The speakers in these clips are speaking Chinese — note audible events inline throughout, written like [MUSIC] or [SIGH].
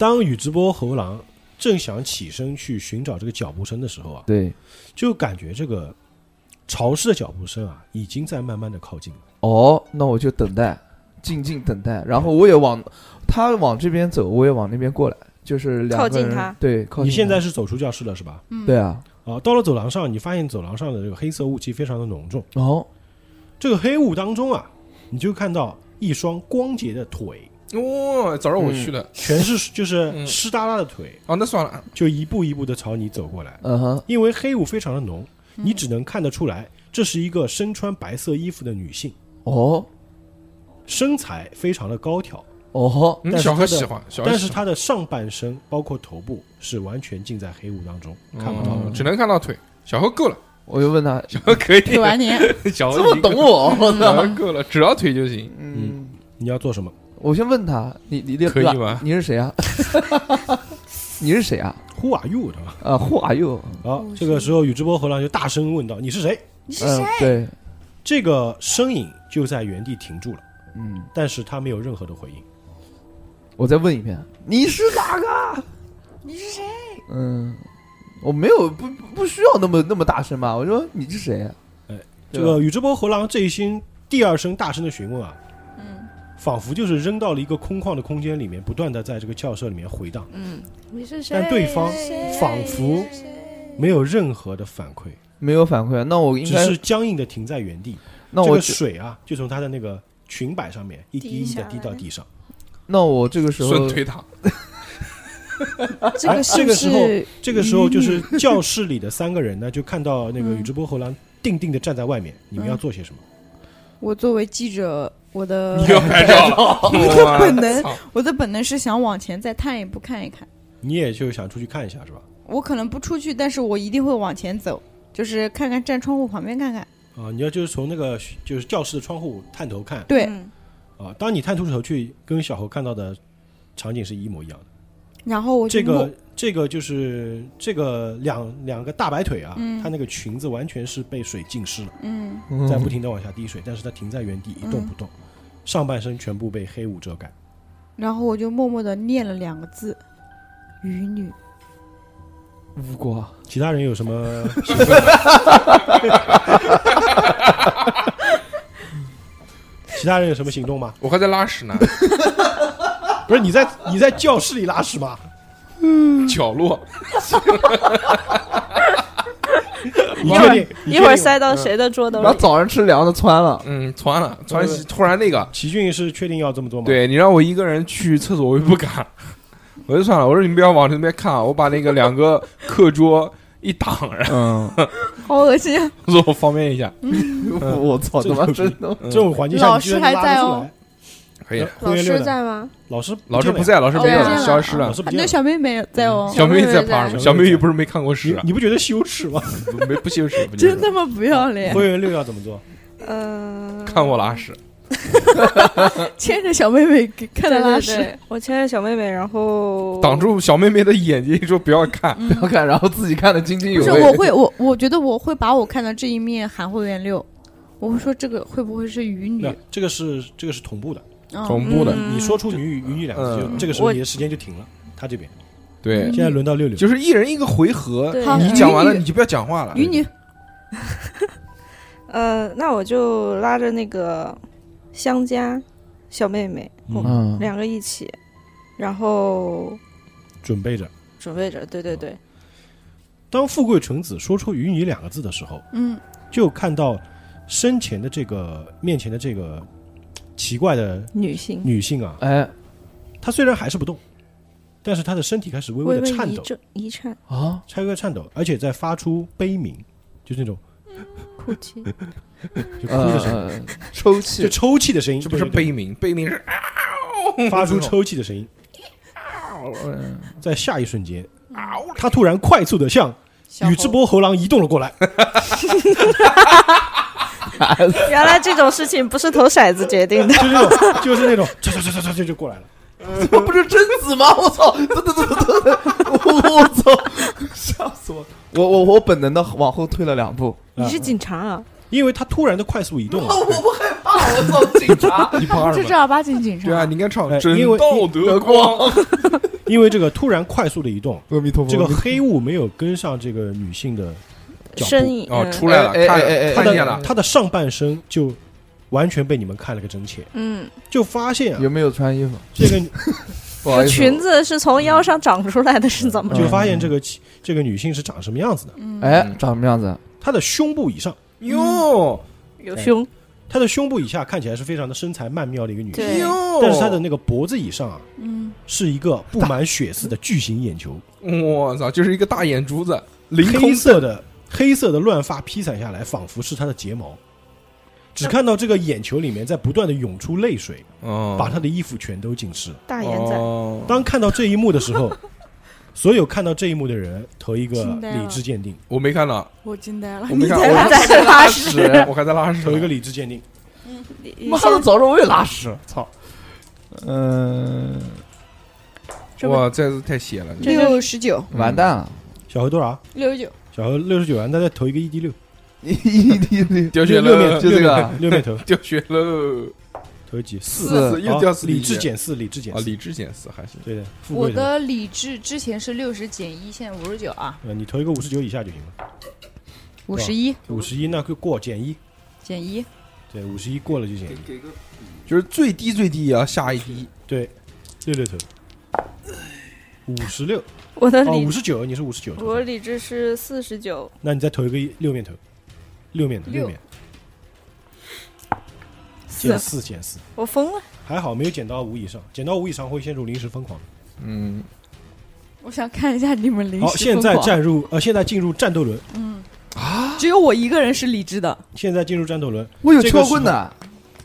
当宇智波猴郎正想起身去寻找这个脚步声的时候啊，对，就感觉这个潮湿的脚步声啊，已经在慢慢的靠近了。哦，那我就等待，静静等待，然后我也往他往这边走，我也往那边过来，就是两个人靠近他对，靠近你现在是走出教室了是吧？嗯对啊，啊，到了走廊上，你发现走廊上的这个黑色雾气非常的浓重。哦，这个黑雾当中啊，你就看到一双光洁的腿，哦，早上我去的，全是就是嗯。湿哒哒的腿，哦，那算了，就一步一步的朝你走过来。嗯哼，因为黑雾非常的浓，嗯。你只能看得出来，这是一个身穿白色衣服的女性，哦，身材非常的高挑，哦，嗯但是他的小何喜欢，小何但喜欢。是她的上半身包括头部是完全浸在黑雾当中，看不到只能看到腿。小何够了，我就问他，小何可以，腿完年，[LAUGHS] 小何这么懂我，我小何操，够了，只要腿就行。嗯，你要做什么？我先问他，你你可以吗你是谁啊？[LAUGHS] 你是谁啊？Who are you？对吧？啊，Who are you？好，这个时候宇智波猴郎就大声问道：“你是谁嗯你是谁？，对，？”这个身影就在原地停住了，嗯，但是他没有任何的回应。我再问一遍，你是哪个？你是谁？嗯，我没有不不不需要那么那么大声吧？我说你是谁啊？哎，这个宇智波猴郎这一心第二声大声的询问啊，嗯仿佛就是扔到了一个空旷的空间里面，不断的在这个教室里面回荡，嗯，你是谁？但对方仿佛没有任何的反馈，没有反馈，那我应该只是僵硬的停在原地。这个那我就水啊，就从他的那个裙摆上面一滴一滴的滴到地上。那我这个时候推塔，哎这个这个时候这个时候，就是教室里的三个人呢，就看到那个嗯宇智波猴郎定定的站在外面。你们要做些什么？我作为记者，我的你要拍照了，[LAUGHS] 我的本能 [LAUGHS] 我的本能是想往前再探一步看一看。你也就想出去看一下是吧？我可能不出去，但是我一定会往前走，就是看看站窗户旁边看看。啊，你要就是从那个就是教室的窗户探头看对，嗯啊。当你探出头去，跟小猴看到的场景是一模一样的。然后我这个这个就是这个两两个大白腿啊，嗯它那个裙子完全是被水浸湿了，嗯，在不停的往下滴水，但是它停在原地一动不动，上半身全部被黑雾遮盖。然后我就默默的念了两个字：渔女。无瓜，其他人有什么？[LAUGHS] [LAUGHS] 其他人有什么行动吗？我还在拉屎呢，[LAUGHS] 不是你在你在教室里拉屎吗？角落，[LAUGHS] 你确定？你确定一会儿塞到谁的桌兜里？然后早上吃凉的窜了，嗯，穿了，穿突然那个，齐俊是确定要这么做吗？，对你让我一个人去厕所，我又不敢，[LAUGHS] 我就算了，我说你们不要往那边看啊，我把那个两个课桌一挡，然嗯，[LAUGHS] 好恶心啊！后说我方便一下，我操，他妈真的，这种环境下老你居然师还拉得出在哦来。可以。老师？在吗？老师老师不在，老师没有了，消失了老。师不见了。那小妹妹在哦，小妹妹在小妹妹怕什么？小妹妹不是没看过屎啊？你你不觉得羞耻吗？[LAUGHS] 没不羞耻，真他妈不要脸，灰原六要怎么做？嗯，[LAUGHS] 看我拉屎，[LAUGHS] 牵着小妹妹给看她对对拉屎。我牵着小妹妹，然后挡住小妹妹的眼睛，说不要看。嗯不要看，然后自己看的津津不是，有味。我会，我我觉得我会把我看到这一面喊会员六，我会说这个会不会是鱼女？这个是这个是同步的。嗯同步的，嗯。你说出“女”“鱼女”两个字，嗯。就这个时候你的时间就停了。他这边。对。嗯，现在轮到六六，就是一人一个回合，你讲完了你就不要讲话了。鱼女，[LAUGHS] 呃，那我就拉着那个香家小妹妹，嗯，嗯，两个一起，然后准备着。准备着，对对对，当富贵纯子说出“鱼女”两个字的时候，嗯，就看到身前的这个面前的这个奇怪的女性。女性啊，哎。她虽然还是不动，但是她的身体开始微微的颤抖，一颤，啊，微微颤抖，而且在发出悲鸣，就是那种哭泣，[LAUGHS] 就哭的声音，抽泣。就，抽泣的声音，这不是悲鸣，悲鸣。是 [LAUGHS] 发出抽泣的声音。嗯 [LAUGHS] 在下一瞬间，他突然快速的向宇智波猴郎移动了过来，原来这种事情不是投骰子决定的，就是那种，就是那种，唰唰唰唰唰就就过来了。这不是贞子吗？我操！等等等等等，我操！吓死我！我我我本能的往后退了两步。你是警察啊？因为他突然的快速移动啊，我不害怕，我操，警察！你怕什么？这正儿八经警察。对啊，你应该唱因为道德光。因为这个突然快速的移动，阿弥陀佛这个黑雾没有跟上这个女性的脚步，身影哦，嗯。出来了，看看见了。的，她的上半身就完全被你们看了个真切，嗯，就发现啊，有没有穿衣服？这个 [LAUGHS] 不好意思，裙子是从腰上长出来的，是怎么？就发现这个这个女性是长什么样子的，嗯，哎，长什么样子？她的胸部以上，哟！有胸，她的胸部以下看起来是非常的身材曼妙的一个女性，对，但是她的那个脖子以上啊，嗯，是一个布满血丝的巨型眼球，我操，就是一个大眼珠子，凌黑空色的黑色的乱发披散下来，仿佛是他的睫毛。只看到这个眼球里面在不断的涌出泪水，哦，把他的衣服全都浸湿。大眼仔，哦。当看到这一幕的时候，[LAUGHS] 所有看到这一幕的人投一个理智鉴定，我没看到，我惊呆了。我没看，在我在拉屎，我还在拉屎，投一个理智鉴定。妈的，早知道我也拉屎，操！嗯，哇，这次太血了，六十九，完蛋了，小何多少？六十九，小何六十九万，那再投一个 ED 六，[LAUGHS] 一滴六。掉血了，六面就这个。啊六面投，[LAUGHS] 掉血了，投几四？四。好又掉四理智减四，理智减啊，四。理智减四还行，对的，富我。的理智之前是六十减一，现在五十九啊，呃，你投一个五十九以下就行了，五十一。五十一那就过减一，减一，对，五十一过了就减一，就是最低最低也要下一滴，对，六六投，五十六。哦，我的理五十九，你是五十九，我理智是四十九，那你再投一个六面投，六面的六。六面。四。减，四减四，我疯了，还好没有减到五以上，减到五以上会陷入临时疯狂。嗯，我想看一下你们临好，现在时疯狂。战入呃，现在进入战斗轮，嗯。啊，只有我一个人是理智的，现在进入战斗轮，我有这个撬棍的，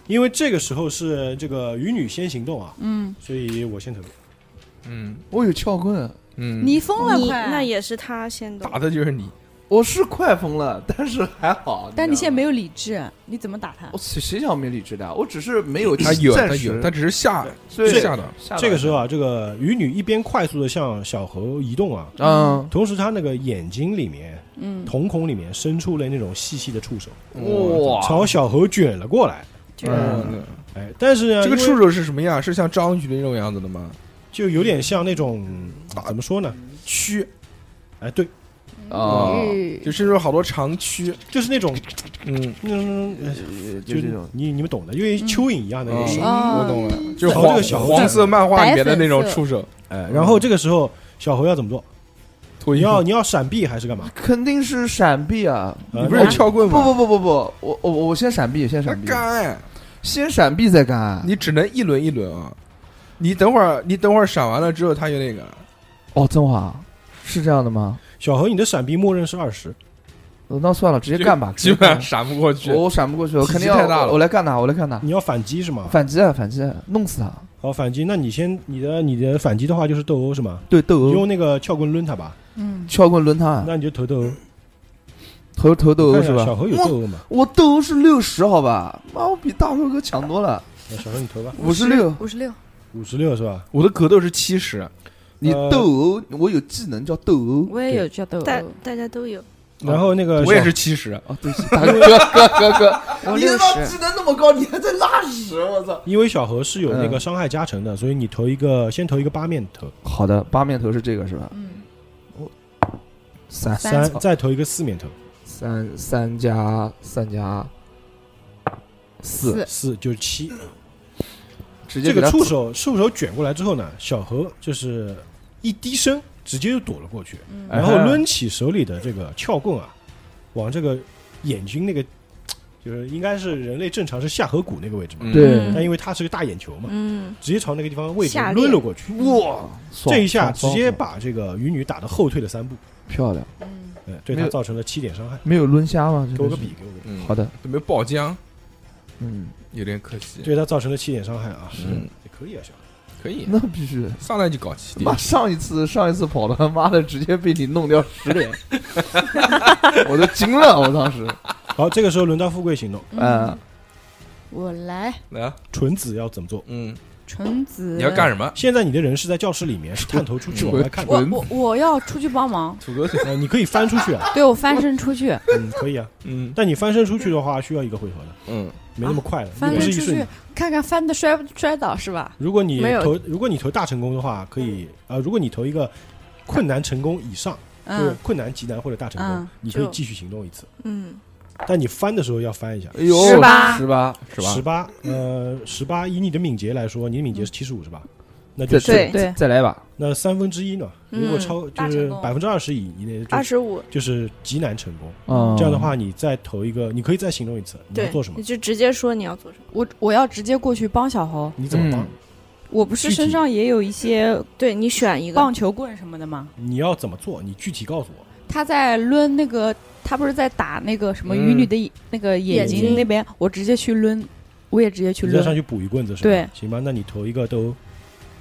因为这个时候是这个鱼女先行动啊，嗯，所以我先投。嗯我有撬棍，嗯，你疯了你快，那也是他先动打，的就是你，我是快疯了，但是还好。但你现在没有，有理智，你怎么打他我？谁谁想没理智的？我只是没有他有暂时他有，他只是下对是下的，下这个时候啊，这个鱼女一边快速的向小河移动啊，嗯，同时她那个眼睛里面、嗯，瞳孔里面伸出了那种细细的触手，哇，朝小河卷了过来。就嗯哎，但是呢，因为这个触手是什么样？是像章鱼的那种样子的吗？就有点像那种怎么说呢？蛆，哎，对，啊，嗯就是那种好多长蛆，就是那种嗯，嗯，呃就就这种，你你们懂的，因为蚯蚓一样的那嗯种。啊我懂了，就是朝黄这个小猴黄色漫画里面的那种触手，哎，然后这个时候小猴要怎么做？你要你要闪避还是干嘛？肯定是闪避啊！呃你不是有撬棍不吗？不不不不不，我我我先闪避，先闪避，干，先闪避再干。你只能一轮一轮啊！你等会儿，你等会儿闪完了之后，他就那个，哦，真话是这样的吗？小何，你的闪避默认是二十，呃那算了，直接干吧，基本上直接闪不过去干。我闪不过去，我肯定要太大了我我来干他，我来干他，你要反击是吗？反击啊反击啊，弄死他！好，反击，那你先你的你的反击的话就是斗殴是吗？对，斗殴用，那个撬棍抡他吧，嗯，撬棍抡他，那你就投斗殴。投投斗殴是吧？小何有斗殴吗？我斗殴是六十，好吧？妈，我比大寿哥强多了，那小何你投吧，五十六。五十六，五十六是吧？我的格斗是七十，你呃斗殴，我有技能叫斗殴。我也有叫斗殴，大大家都有，然后那个我也是七十，啊，对不起，大哥哥哥哥，[LAUGHS] 我六你他妈十技，能那么高，你还在拉屎，我操！因为小何是有那个嗯伤害加成的，所以你投一个，先投一个八面投，好的，八面头是这个是吧？嗯，三三再投一个四面头，三三加三加，四，四就是七。直接这个触手触手卷过来之后呢，小何就是一低身，直接就躲了过去，然后抡起手里的这个撬棍啊，往这个眼睛那个，就是应该是人类正常是下颌骨那个位置嘛，嗯对但因为它是个大眼球嘛，嗯，直接朝那个地方位置抡了过去，哇，这一下直接把这个鱼女打的后退了三步，漂亮，嗯，哎，对没有她造成了七点伤害。没有抡瞎吗？给我个笔，给我个笔，嗯，好的，有没有爆浆？嗯，有点可惜。对他造成了七点伤害啊，嗯，也可以啊，小孩。可以，那必须。的。上来就搞七妈，点，上一次上一次跑的他妈的直接被你弄掉十点，[LAUGHS] 我都惊了，我当时，好，这个时候轮到富贵行动，嗯，我来，来啊，纯子要怎么做？嗯，纯子，你要干什么？现在你的人是在教室里面，是 [LAUGHS] 探头出去往外看。我我我要出去帮忙，土哥，呃，[LAUGHS] 你可以翻出去啊，对我翻身出去，嗯，可以啊。嗯但你翻身出去的话，需要一个回合的，嗯，没那么快的，翻不是一瞬身出去。看看翻的摔不摔倒是吧？如果你投，如果你投大成功的话，可以啊、呃如果你投一个困难成功以上，就是嗯困难、极难或者大成功，你可以继续行动一次。嗯，但你翻的时候要翻一下。哎呦，十八十八，是吧十？八，呃，十八以你的敏捷来说，你的敏捷是七十五是吧？那就是对再再来一把，那三分之一呢？嗯如果超就是百分之二十以以内，就是二十五，就是极难成功。嗯，这样的话，你再投一个，你可以再行动一次。你要对做什么你？就直接说你要做什么。我我要直接过去帮小猴。你怎么帮嗯？我不是身上也有一些对你选一个，棒球棍什么的吗？你要怎么做？你具体告诉我。他在抡那个，他不是在打那个什么嗯鱼女的眼那个眼眼睛睛那边，我直接去抡，我也直接去抡。上去补一棍子是吧？对，行吧，那你投一个都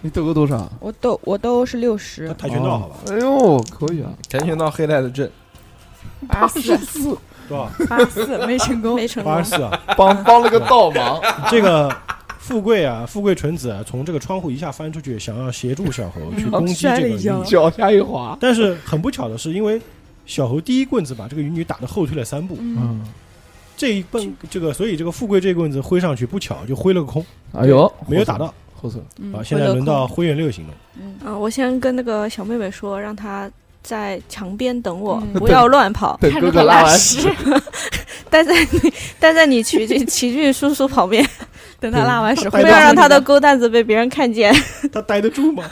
你得个多少？我都我都是六十跆拳道好吧？哎呦，可以啊，跆拳道黑带的阵，八十四四多少？八十四没成功，没成功八十。四啊！帮帮了个倒忙，这个富贵啊，富贵纯子啊，从这个窗户一下翻出去，想要协助小猴去攻击这个鱼。女，脚下一滑，但是很不巧的是，因为小猴第一棍子把这个鱼女打得后退了三步，嗯，嗯，这一棍这个，所以这个富贵这棍子挥上去不巧就挥了个空，哎呦，没有打到。后侧，嗯啊。现在轮到灰原六行动，嗯。啊，我先跟那个小妹妹说，让她在墙边等我，嗯。不要乱跑，[LAUGHS] 等哥哥看着他拉屎，[LAUGHS] 待在你待在你奇奇奇骏叔叔旁边，等他拉完屎，对不要让他的狗蛋子被别人看见。[LAUGHS] 他待得住吗？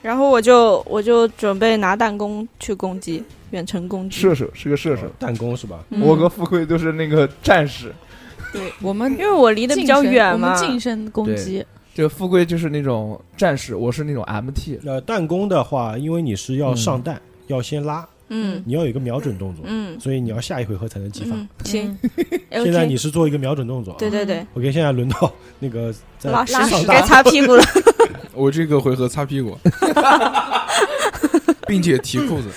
然后我就我就准备拿弹弓去攻击，远程攻击。射手是个射手，弹弓是吧？嗯。我和富贵都是那个战士，对我们因为我离得比较远嘛，近身攻击，这个富贵就是那种战士，我是那种 MT，呃，弹弓的话，因为你是要上弹，要先拉，嗯你要有一个瞄准动作，嗯所以你要下一回合才能激发。嗯，行嗯，[LAUGHS] 现在你是做一个瞄准动作，对对。对，OK，现在轮到那个在拉屎上该，擦屁股了。[LAUGHS] 我这个回合擦屁股，[LAUGHS] 并且提裤子，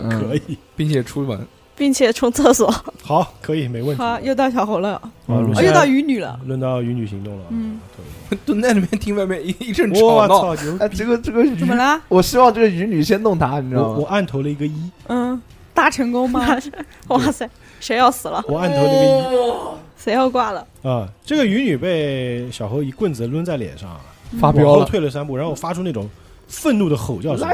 嗯可以，并且出门。并且冲厕所。好，可以，没问题。好，又到小猴了，又到鱼女了，轮到鱼女行动了。嗯可蹲在里面听外面一一阵，吵闹，我这个这个鱼怎么，啦？我希望这个鱼女先弄他，你知道吗？我按投了一个一，嗯，大成功吗？[LAUGHS] 哇塞，谁要死了？我按投了一个一谁要挂了？一啊。这个鱼女被小猴一棍子抡在脸上，发飙了，后退了三步，然后发出那种愤怒的吼叫声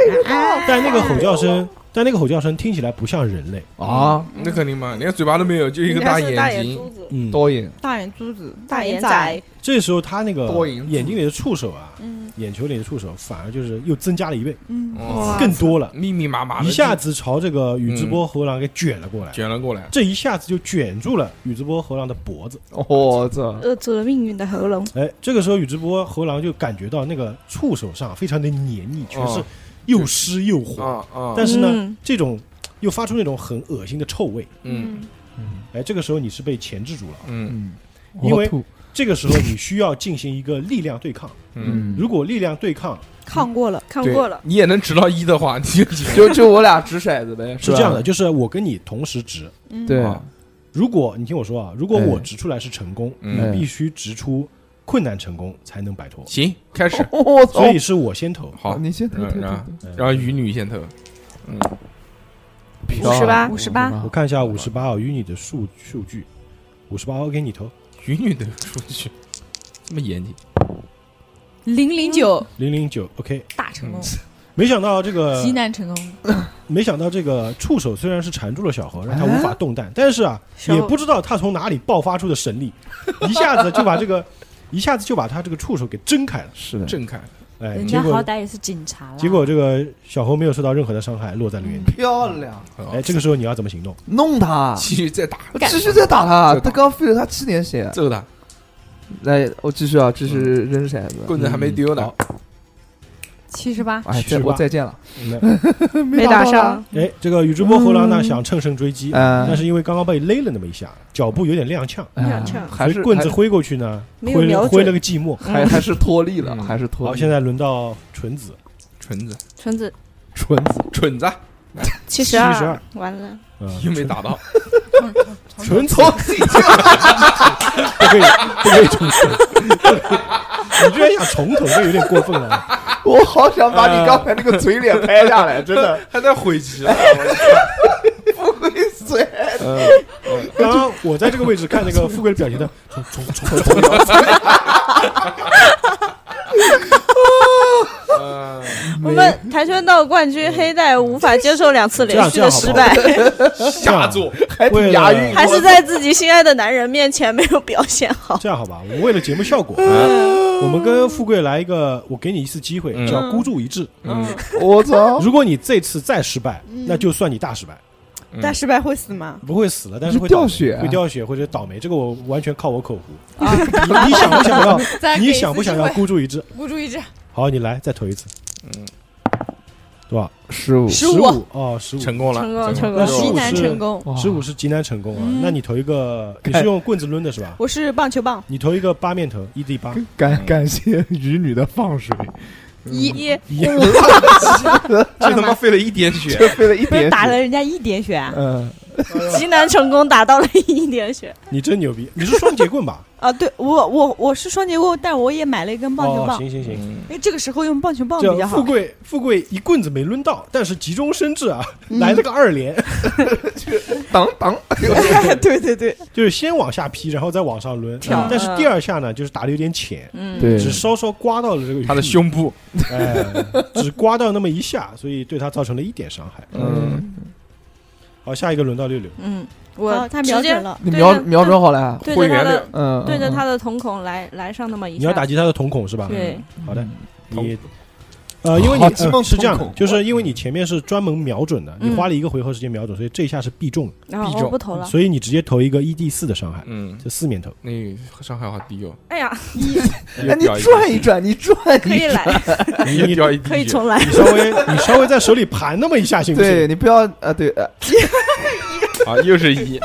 但那个吼叫声，但那个吼叫声听起来不像人类。啊！那肯定嘛，连嘴巴都没有，就一个大眼睛。珠子，嗯，多眼，大眼珠子，大眼仔仔，，这时候他那个眼睛里的触手啊，嗯眼球里的触手反而就是又增加了一倍，嗯，哦，更多了，密密麻麻的，一下子朝这个宇智波猴郎给卷了过来。卷了过来。这一下子就卷住了宇智波猴郎的脖子。我操！扼住了命运的喉咙。哎，这个时候宇智波猴郎就感觉到那个触手上非常的黏腻，全是哦又湿又火，啊啊，但是呢，嗯。这种又发出那种很恶心的臭味。嗯。哎，这个时候你是被钳制住了。嗯。嗯，因为这个时候你需要进行一个力量对抗。嗯，如果力量对抗抗过了，抗过了，你也能直到一的话，你就 [LAUGHS] 就就我俩掷骰子呗，是这样的，，就是我跟你同时掷，嗯。对，啊。如果你听我说啊，如果哎。我掷出来是成功，嗯，你必须掷出困难成功才能摆脱，行，开始。[LAUGHS] 所以是我先投。好，你先投然后然后鱼女先投。嗯，漂58亮五十八。我看一下五十八啊，与你的数数据，五十八，OK，你投。鱼女的数据，这么严谨。零零九。零零九，OK。大成功，没想到这个 [LAUGHS] 极难成功，[LAUGHS] 没想到这个触手虽然是缠住了小何，让他哎无法动弹，但是啊，也不知道他从哪里爆发出的神力，一下子就把这个，一下子就把他这个触手给挣开了。是的，震开，哎，人家好果歹也是警察啦，结果这个小猴没有受到任何的伤害，落在了原地。漂亮，哎，这个时候你要怎么行动？弄他，继续再打，继续再打他，再打他刚废了他七点血。揍他，来，我继续啊，继续扔骰子。棍子还没丢呢好。七十八，哎，78再我再见了，那 [LAUGHS] 没打上，哎，这个宇智波猴郎呢想乘胜追击，嗯但是因为刚刚被勒了那么一下，脚步有点踉跄，踉跄。还是所以棍子挥过去呢，挥挥了个寂寞。还还是脱力了，嗯。还是脱力。好，现在轮到纯子，纯子，纯子。纯子，蠢子。七十72完了，嗯，又没打到，[LAUGHS] 纯子从 [LAUGHS] 自己就不可以不可以重说，你居然想重头，这有点过分了。[LAUGHS] 我好想把你刚才那个嘴脸拍下来，真的还在悔极了。不会嘴。嗯，刚刚我在这个位置看那个富贵的表情的，重重重重我们跆拳道冠军黑带无法接受两次连续的失败，下作，还挺押韵。还是在自己心爱的男人面前没有表现好。这样好吧？我们为了节目效果，嗯我们跟富贵来一个，我给你一次机会，嗯叫孤注一掷。嗯，我操！如果你这次再失败，那就算你大失败，嗯但失败会死吗？不会死了，但是会掉血啊会掉血或者倒霉。这个我完全靠我口胡。啊，你你想不想要？[LAUGHS] 你想不想要孤注一掷？孤注一掷？好，你来再投一次，嗯，多少？十五，十五五哦，十五。成功了，成功成功那15极难成功。哇十五是极难成功啊！嗯那你投一个，你是用棍子抡的是吧？我是棒球棒，你投一个八面头，一 d 八，感感谢鱼女的放水，一一一 [LAUGHS] 这他妈费了一点血。这费了一点血。打了人家一点血啊？嗯，极难成功打到了一点血，你真牛逼！你是双节棍吧？啊，对我我我是双截棍，但我也买了一根棒球哦，棒，行行行，嗯。因为这个时候用棒球棒比较好。富贵富贵一棍子没抡到，但是急中生智啊，嗯。来了个二连，[LAUGHS] 当当，[LAUGHS] 对对对，就是先往下劈，然后再往上抡。跳但是第二下呢，就是打的有点浅，嗯，对只稍稍刮到了这个他的胸部，哎，只刮到那么一下，所以对他造成了一点伤害。嗯，好，下一个轮到六六，嗯，好我他直接瞄准了，你瞄瞄准好了。对着他的嗯，对着嗯他的瞳孔来来上那么一下，你要打击他的瞳孔是吧？对，好的，你。呃，因为你是这样就是因为你前面是专门瞄准的，你嗯花了一个回合时间瞄准，所以这一下是必中，然后必中我不投了。所以你直接投一个一 d 四的伤害，嗯，就四面头。那伤害好低哦。哎呀，[LAUGHS] 哎，你转一转，你转可以，来，你你掉一滴可以重来。你稍微你稍微在手里盘那么一下，行不行？对你不要啊，对，呃啊，又是一，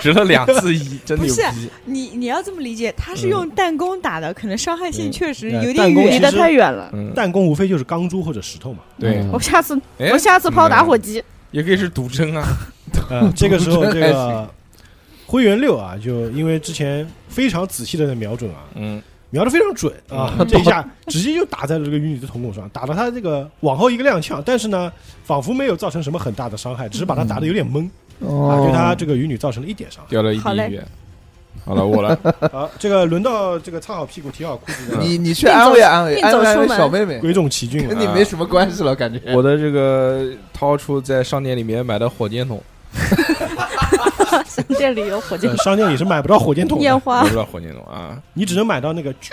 值了两次一，真牛不是逼。你你要这么理解，他是用弹弓打的，可能伤害性嗯确实嗯有点远离得太远了，嗯，弹弓无非就是钢珠或者石头嘛。对，嗯我下次哎我下次抛打火机。也可以是毒针啊。[LAUGHS] 呃，这个时候这个灰原六啊，就因为之前非常仔细的在瞄准啊，嗯，瞄的非常准啊，嗯这一下 [LAUGHS] 直接就打在了这个鱼女的瞳孔上，打到她这个往后一个踉跄，但是呢，仿佛没有造成什么很大的伤害，只是把她打的有点懵啊，哦，对他这个鱼女造成了一点伤害。掉了一滴血。好了，我来。[LAUGHS] 好，这个轮到这个擦好屁股、提好裤子的。你你去安慰安慰安慰安慰小妹妹，鬼冢奇骏啊，跟你没什么关系了，感觉。我的这个掏出在商店里面买的火箭筒，[LAUGHS] 商店里有火箭筒。商店里是买不到火箭筒的，烟花。买不，到火箭筒啊。你只能买到那个巨，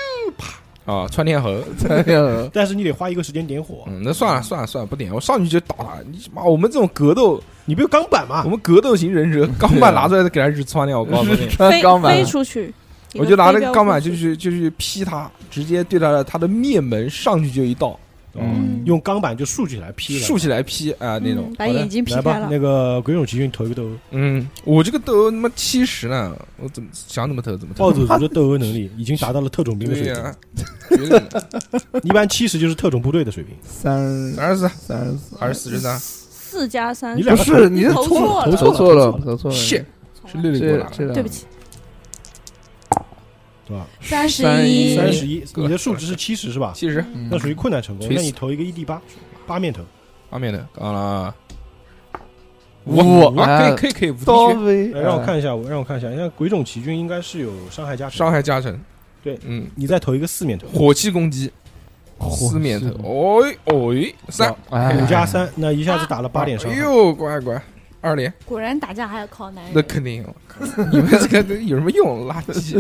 啊，窜天猴。窜天猴 [LAUGHS] 但是你得花一个时间点火，嗯，那算了算了算了，不点，我上去就打他。你妈，我们这种格斗，你不有钢板吗我？们格斗型忍者，[LAUGHS] 钢板拿出来给他日穿掉，我告诉你。穿 [LAUGHS] 飞钢板飞，出去，我就拿那个钢板就就去就去劈他，直接对他的他的面门上去就一刀，嗯，用钢板就竖起来劈了，竖起来劈啊那种。把眼睛劈来吧，开了。那个鬼冢奇骏投一个斗。殴，嗯，我这个斗殴他妈七十呢，我怎么想怎么投怎么投暴。走族的斗殴能力 [LAUGHS] 已经达到了特种兵的水平，呀，绝对的一般七十就是特种部队的水平。三二十四，三十四，二十四十三，四加三。你，两个不是你投错了投投错了，投投错了，shit，是六六给我拿的。这这对不起，对吧？三十一。一，三十一，你的数值是七十是吧？七十，嗯。那属于困难成功，那你投一个 ED 八八面头，八面的，刚了。啊，五。五，可哎以可以可以，无敌刀血，威，来让我看一下，我让我看一下，像鬼冢奇骏应该是有伤害加成，伤害加成。对嗯，你再投一个四面头，火气攻击，火四面头系，哦哦，三，哎。五加三，那一下子打了八点伤害。哎呦，乖乖，二连，果然打架还要靠男人。那肯定，[LAUGHS] 你们这个有什么用？垃圾，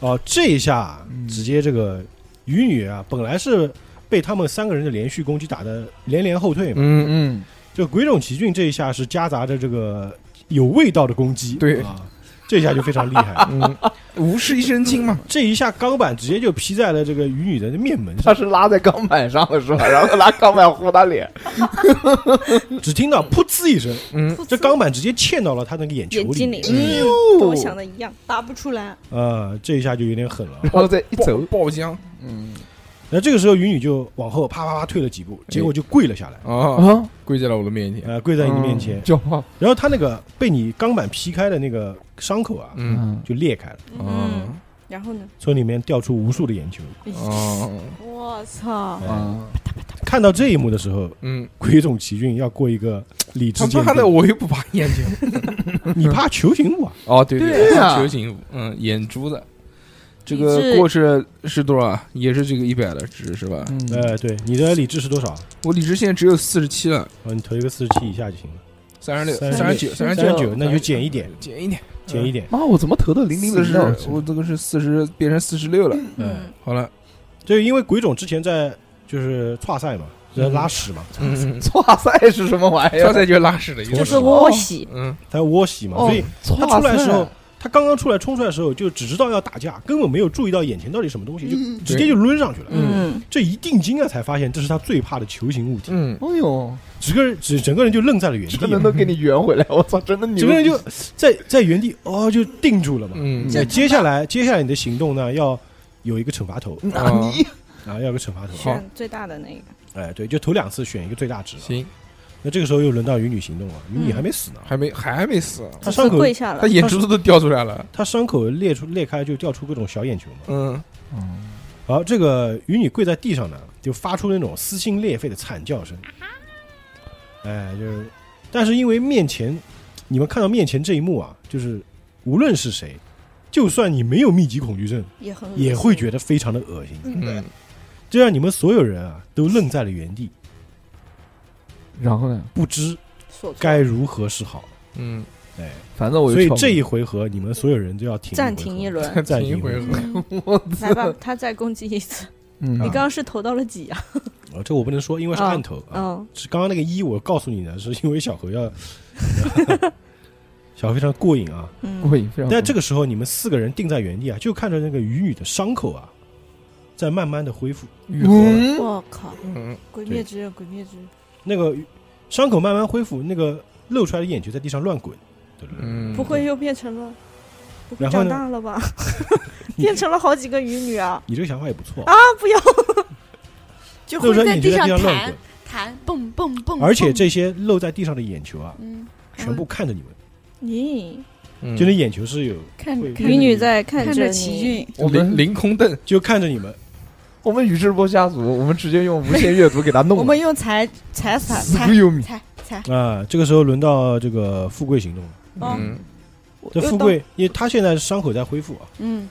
哦，这一下嗯。直接这个鱼女啊，本来是被他们三个人的连续攻击打的连连后退嘛，嗯，嗯，就鬼冢奇骏这一下是夹杂着这个有味道的攻击，对啊，这一下就非常厉害。[LAUGHS] 嗯，无事一身轻嘛，这一下钢板直接就劈在了这个鱼女的面门他上，是拉在钢板上了是吧？[LAUGHS] 然后拿钢板糊他脸，[LAUGHS] 只听到噗呲一声，嗯，这钢板直接嵌到了他那个眼球眼睛里，跟我想的一样。打不出来，呃，这一下就有点狠了。然后再一爆走，爆浆。嗯那这个时候云女就往后啪啪啪退了几步，结果就跪了下来，啊，啊，跪在了我的面前，呃，跪在你的面前，然后他那个被你钢板劈开的那个伤口啊，嗯，嗯，就裂开了。啊嗯，然后呢？从里面掉出无数的眼球。哦，[LAUGHS] 我操！啊，看到这一幕的时候，嗯，鬼冢奇骏要过一个理智坚他妈的，定。我又不怕眼睛。[LAUGHS] 你怕球形舞啊？哦，对对啊球形，嗯，眼珠子。这个过是是多少啊？也是这个一百的值是吧？嗯，呃，对，你的理智是多少？我理智现在只有四十七了，哦，你投一个四十七以下就行了，三十六、36三十九、三十三十九，那就减一点，减一点，减一点。妈，我怎么投的零零四十我这个是四十变成四十六了。嗯，好了，就因为鬼冢之前在就是跨赛嘛，在拉屎嘛，嗯，哇塞是什么玩意儿？超赛就是拉屎的意思，就是窝洗，嗯，他窝洗嘛，哦所以他哇出来的时候塞，他刚刚出来冲出来的时候，就只知道要打架，根本没有注意到眼前到底什么东西，就嗯直接就抡上去了。嗯，这一定睛啊，才发现这是他最怕的球形物体，嗯，哎呦，整个人只整个人就愣在了原地真，的都给你圆回来，我操，真的牛！整个人就在在原地哦就定住了嘛。嗯，那接下来接下来你的行动呢，要有一个惩罚头。那你 [LAUGHS] 啊，要有个惩罚头。选最大的那个。哎，对，就头两次选一个最大值。行，那这个时候又轮到鱼女行动了，鱼女还没死呢，还没还没死，这次他伤口跪下了。他，眼珠子都掉出来了，她伤口裂出裂开就掉出各种小眼球嘛。嗯，然后这个鱼女跪在地上呢，就发出那种撕心裂肺的惨叫声。哎，就是，但是因为面前你们看到面前这一幕啊，就是无论是谁，就算你没有密集恐惧症，也很也会觉得非常的恶心。嗯，这让你们所有人啊都愣在了原地，然后呢？不知该如何是好。嗯，哎，反正我所以这一回合你们所有人都要停暂停一轮，[LAUGHS] 暂停一回合。[LAUGHS] 来吧，他再攻击一次。嗯你刚刚是投到了几啊？哦，这我不能说，因为是啊按头啊。嗯，是刚刚那个一，我告诉你的，是因为小何要，[LAUGHS] 小何非常过瘾啊。嗯，过瘾，非常。但这个时候，你们四个人定在原地啊，就看着那个鱼女的伤口啊，在慢慢的恢复。愈合我靠，嗯，鬼灭之刃，鬼灭之刃，那个伤口慢慢恢复，那个露出来的眼球在地上乱滚。对不对嗯，不会又变成了，不会然后长大了吧？[LAUGHS] 变成了好几个鱼女啊！你这个想法也不错啊，不要！[LAUGHS] 就露出来会在地上眼球在地上乱弹滚，弹，蹦蹦蹦。而且这些露在地上的眼球啊，嗯，全部看着你们，咦，嗯就那眼球是有，看看鱼女在看着看着奇，骏，我们凌凌空瞪，就看着你们。[LAUGHS] 我们宇智波家族，我们直接用无限阅读给他弄了。我们用踩踩死不由米，踩踩，啊，这个时候轮到这个富贵行动了。哦嗯，这富贵，因为他现在伤口在恢复啊，嗯，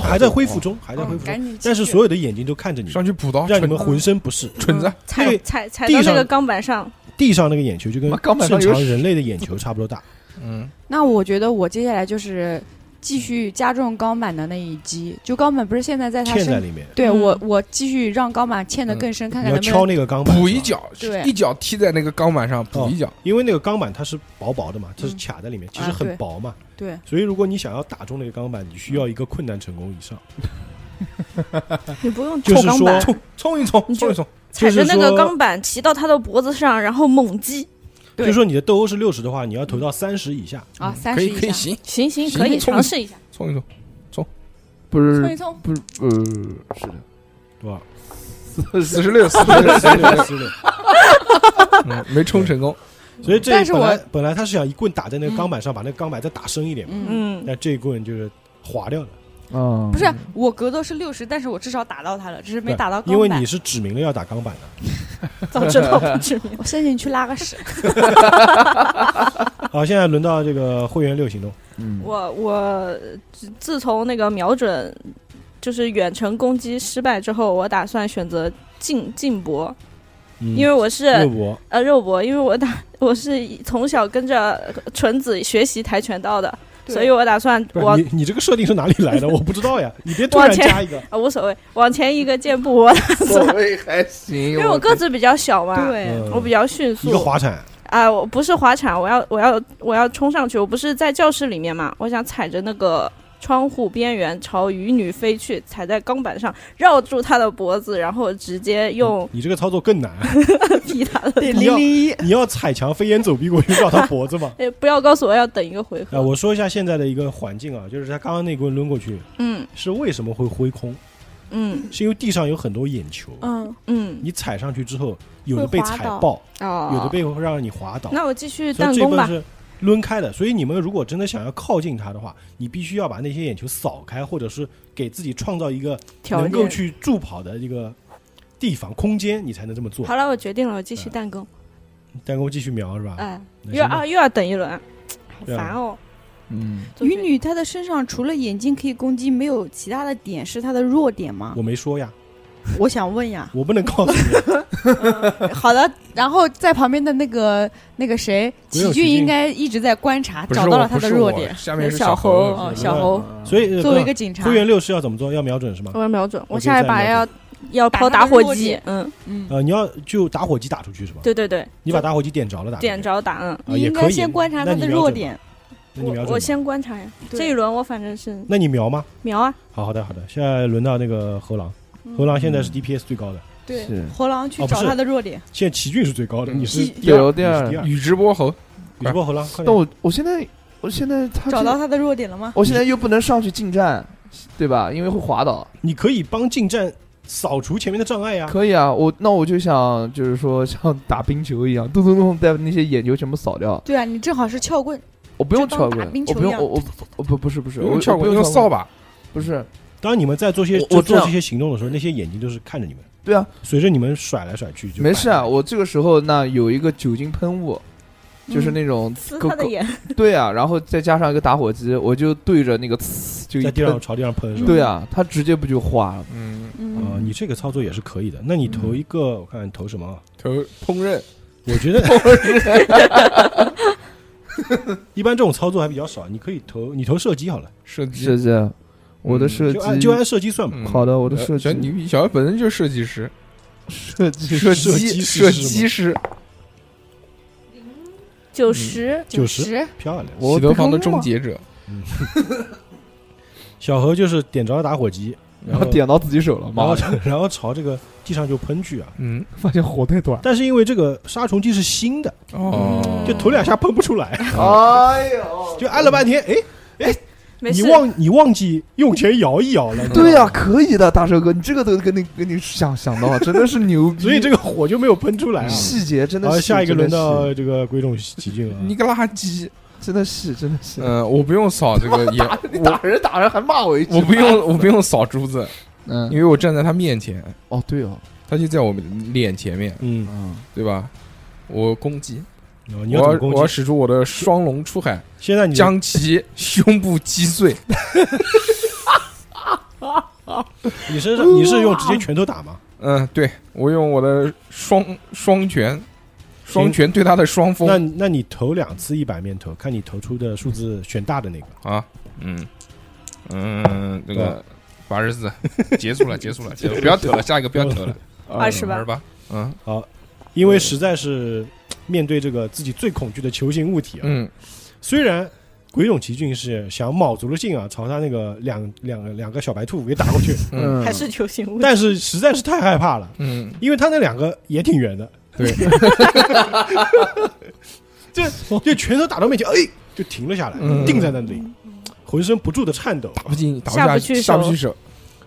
还在恢复中，还在恢复中。嗯赶紧。但是所有的眼睛都看着你，上去补刀，让你们浑身不适。蠢子，踩踩踩到那个钢板上，地上那个眼球就跟妈 [LAUGHS] 钢板上正常人类的眼球差不多大。嗯，那我觉得我接下来就是继续加重钢板的那一击，就钢板不是现在在他身，嵌在里面，对嗯。我我继续让钢板嵌得更深，看你要敲看能不能敲。那个钢板，补一脚，对。一脚踢在那个钢板上，补一脚，因为那个钢板它是薄薄的嘛，它是嗯卡在里面，其实很薄嘛，对，所以如果你想要打中那个钢板，你需要一个困难成功以上，[LAUGHS] 你不用就是说冲钢板，冲冲一冲，你就冲一冲，踩着那个钢板骑到他的脖子上，然后猛击。对。就是说你的斗殴是六十的话，你要投到三十以下。啊，三可十以下，以可以行，行行，行可以冲尝试一下。冲一冲，冲。不是冲一冲，不是呃是的，多少？四十六，四十六，四十六四十六。嗯，没冲成功，所以这但是本来我本来他是想一棍打在那个钢板上，把那个钢板再打深一点嘛，嗯，嗯，但这一棍就是划掉了，啊，不是我格斗是六十，但是我至少打到他了，只是没打到钢板。因为你是指明了要打钢板的。[LAUGHS] 早知道不致命。[LAUGHS] 我先进去拉个屎。[LAUGHS] 好，现在轮到这个会员六行动，嗯，我我自自从那个瞄准就是远程攻击失败之后，我打算选择近近搏，因为为我是肉搏。呃肉搏，因为我打我是从小跟着纯子学习跆拳道的，对所以我打算不是往你你这个设定是哪里来的？[LAUGHS] 我不知道呀，你别突然加一个。[LAUGHS] 啊无所谓，往前一个箭步，我 [LAUGHS] 所谓还行，因为我个子比较小嘛，对，嗯我比较迅速一个速滑铲，啊，我不是滑铲，我要我要我要冲上去，我不是在教室里面嘛，我想踩着那个窗户边缘朝鱼女飞去，踩在钢板上绕住她的脖子，然后直接用你这个操作更难，[LAUGHS] 劈她的。[LAUGHS] 对你要零零一，你要踩墙飞檐走壁过去绕她脖子吗。[LAUGHS] 哎，不要告诉我要等一个回啊，合。我说一下现在的一个环境啊，就是他刚刚那棍抡过去嗯是为什么会挥空，嗯是因为地上有很多眼球，嗯，嗯，你踩上去之后，有的被踩爆，哦，有的被让你滑倒。那我继续弹弓吧。这棍是抡开的。所以你们如果真的想要靠近它的话，你必须要把那些眼球扫开，或者是给自己创造一个能够。去助跑的一个地方空间，你才能这么做。好了，我决定了，我继续弹弓。弹弓继续瞄是吧？哎，又要啊又要等一轮，好烦哦。嗯，鱼女她的身上除了眼睛可以攻击，没有其他的点是她的弱点吗？我没说呀，我想问呀。我不能告诉你。好的，然后在旁边的那个那个谁，启俊应该一直在观察，找到了他的弱点。下面是小猴猴哦，小猴所以呃作为一个警察会，员六是要怎么做？要瞄准是吗？我要瞄准，我我下一把要要抛打火机。嗯，嗯，呃，你要就打火机打出去是吧？对对对，你把打火机点着了打。点着打。嗯，啊你应该先观察他的弱点。我我那你瞄准吧先观察呀。这一轮我反正是那你瞄吗？瞄啊，好好的好的，现在轮到那个猴狼，嗯猴狼现在是 DPS 最高的，对是，猴狼去找他的弱点。现在奇骏是最高的，嗯你是奇第二，第二你是第二。宇智波猴，宇智波猴狼！但我我现在我现在他找到他的弱点了吗？我现在又不能上去近战，对吧？因为会滑倒。你可以帮近战扫除前面的障碍呀。可以啊，我那我就想就是说像打冰球一样，咚咚咚，把那些眼球全部扫掉。对啊，你正好是撬棍，我不用撬棍，我不用，我我我不不是不是，我不用撬棍，用扫把。不是。当你们在做些我做这些行动的时候，那些眼睛都是看着你们，对啊，随着你们甩来甩去就没事啊，我这个时候那有一个酒精喷雾，就是嗯那种呲他的眼。[LAUGHS] 对啊，然后再加上一个打火机，我就对着那个呲就一喷，在地上朝地上喷是吧？对啊，它直接不就化了？嗯，啊，嗯，你这个操作也是可以的。那你投一个，我看你投什么啊？投烹饪，我觉得 [LAUGHS] [LAUGHS] 一般这种操作还比较少，你可以投你投射击好了，射击。是这，我的设就按击就按设计算吧。嗯好的，我的呃射击小你小本身就是设计师，设计设计设计师是吗击师，九十，九十十，漂亮。我洗头房的终结者。[LAUGHS] 小何就是点着了打火机，[LAUGHS] 然后点到自己手了，然后的，[LAUGHS] 然后朝这个地上就喷去啊。嗯，发现火太短。但是因为这个杀虫剂是新的，哦，就头两下喷不出来，哎呦，就按了半天，哎，你没事。忘你忘记用前摇一摇了，对呀、可以的，大蛇哥，你这个都跟你跟你想想到，真的是牛逼。所以这个火就没有喷出来啊。细节真的好，是，下一个轮的到这个鬼冢奇骏了。你个垃圾。真的是真的是，嗯，我不用扫这个 [LAUGHS] 眼，你打人打人还骂我一句，我不用，我不用扫珠子，嗯因为我站在他面前，哦对哦，他就在我们脸前面，嗯，嗯，对吧？我攻击，哦你我？我要使出我的双龙出海，现在你将其胸部击碎。[LAUGHS] 你身上你是用直接拳头打吗？嗯，对我用我的双双拳，双拳对他的双那峰那那你投两次一百面投，看你投出的数字选大的那个。啊，嗯嗯，这个八十四，结束了，[LAUGHS] 结束了，结束了，不要投了，下一个不要投了，[LAUGHS] 二十八二十，八，嗯好因为实在是面对这个自己最恐惧的球形物体啊，嗯。虽然鬼冢奇骏是想卯足了劲啊，朝他那个两两个两个小白兔给打过去，[LAUGHS] 嗯。还是球形物。但是实在是太害怕了，嗯，因为他那两个也挺圆的，对，[LAUGHS] 就就拳头打到面前，哎，就停了下来，嗯。定在那里，浑身不住的颤抖。打不进，打不下去下不去手，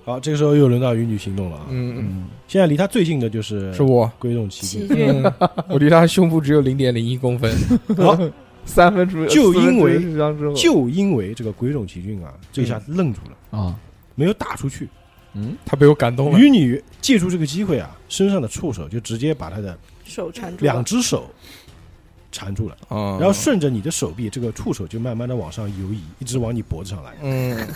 好，这个时候又轮到鱼女行动了啊！嗯嗯，现在离他最近的就是是我，鬼冢奇奇骏，嗯我离他胸部只有零点零一公分，[LAUGHS] 好，[LAUGHS] 三分之就因为就因为这个鬼冢奇骏啊，这下愣住了，啊，没有打出去。嗯，他被我感动了，鱼女借助这个机会啊，身上的触手就直接把他的手缠住两。只手缠住了，嗯，然后顺着你的手臂，这个触手就慢慢的往上游移，一直往你脖子上来。嗯。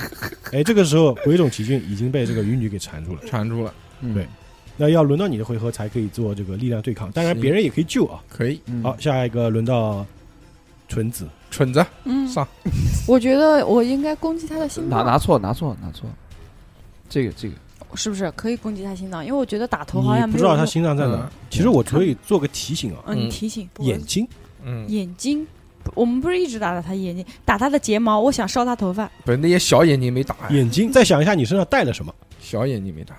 哎，这个时候鬼冢奇骏已经被这个鱼女给缠住了。缠住了，嗯。对那要轮到你的回合才可以做这个力量对抗，当然别人也可以救啊。可以，嗯。好，下一个轮到纯子，蠢子嗯，上，[LAUGHS] 我觉得我应该攻击他的心脏，拿拿错拿错拿错，这个这个。是不是？可以攻击他心脏？因为我觉得打头好像不知道他心脏在哪嗯。其实我可以做个提醒啊，嗯提醒眼睛嗯，眼睛，我们不是一直打他眼睛，打他的睫毛，我想烧他头发。不是那些小眼睛没打呀，眼睛，再想一下你身上带了什么。小眼睛没打，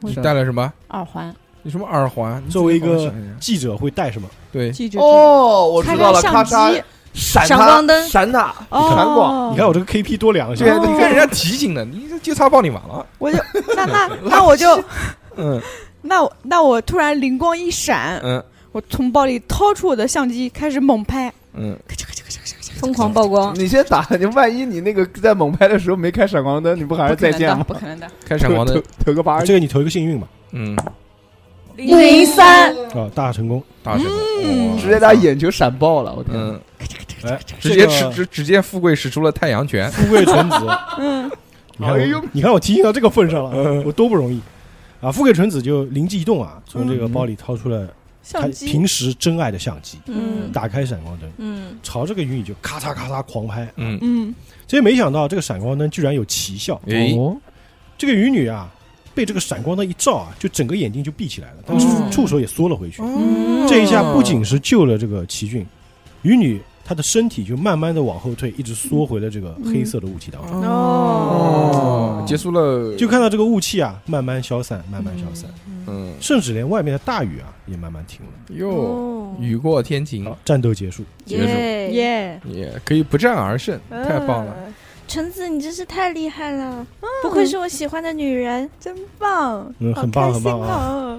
你戴了什么？耳环，你什么耳环？你作为一个记者会带什么？对，记住哦，我知道了，相机嚓，闪闪他光灯。闪他，哦，闪光，你看我这个 KP 多两对，你看人家提醒的，你就差帮你完了，我就那那 [LAUGHS] 那我就嗯。那我那我突然灵光一闪，嗯我从包里掏出我的相机，开始猛拍，嗯，咔嚓咔嚓咔嚓疯狂曝光，你先打，你万一你那个在猛拍的时候没开闪光灯，你不还是再见吗？不可能的，开闪光灯。投，投个八十，这个你投一个幸运吧，嗯，零三，啊，大成功，大成功，直接他眼球闪爆了，我天！嗯，哎，直接这个只只只见富贵使出了太阳拳，富贵纯子，嗯，[LAUGHS] 你看哎呦。我，你看我提醒到这个份上了，我多不容易。啊！富贵纯子就灵机一动啊，从这个包里掏出了他相机，平时珍爱的相机，嗯。打开闪光灯，嗯，朝这个云雨就咔嚓咔嚓狂拍。嗯，嗯，结果没想到这个闪光灯居然有奇效，诶，哦，这个渔女啊，被这个闪光灯一照啊，就整个眼睛就闭起来了，但是哦触手也缩了回去。嗯这一下不仅是救了这个奇骏，渔女她的身体就慢慢的往后退，一直缩回了这个黑色的物体当中。哦，结束了，就看到这个雾气啊，慢慢消散，慢慢消散，嗯，甚至连外面的大雨啊也慢慢停了。哟，哦，雨过天晴，好，战斗结束。结束。耶！耶，也可以不战而胜，太棒了，橙子，你真是太厉害了，不愧是我喜欢的女人。真棒，嗯，很棒，很棒啊！啊！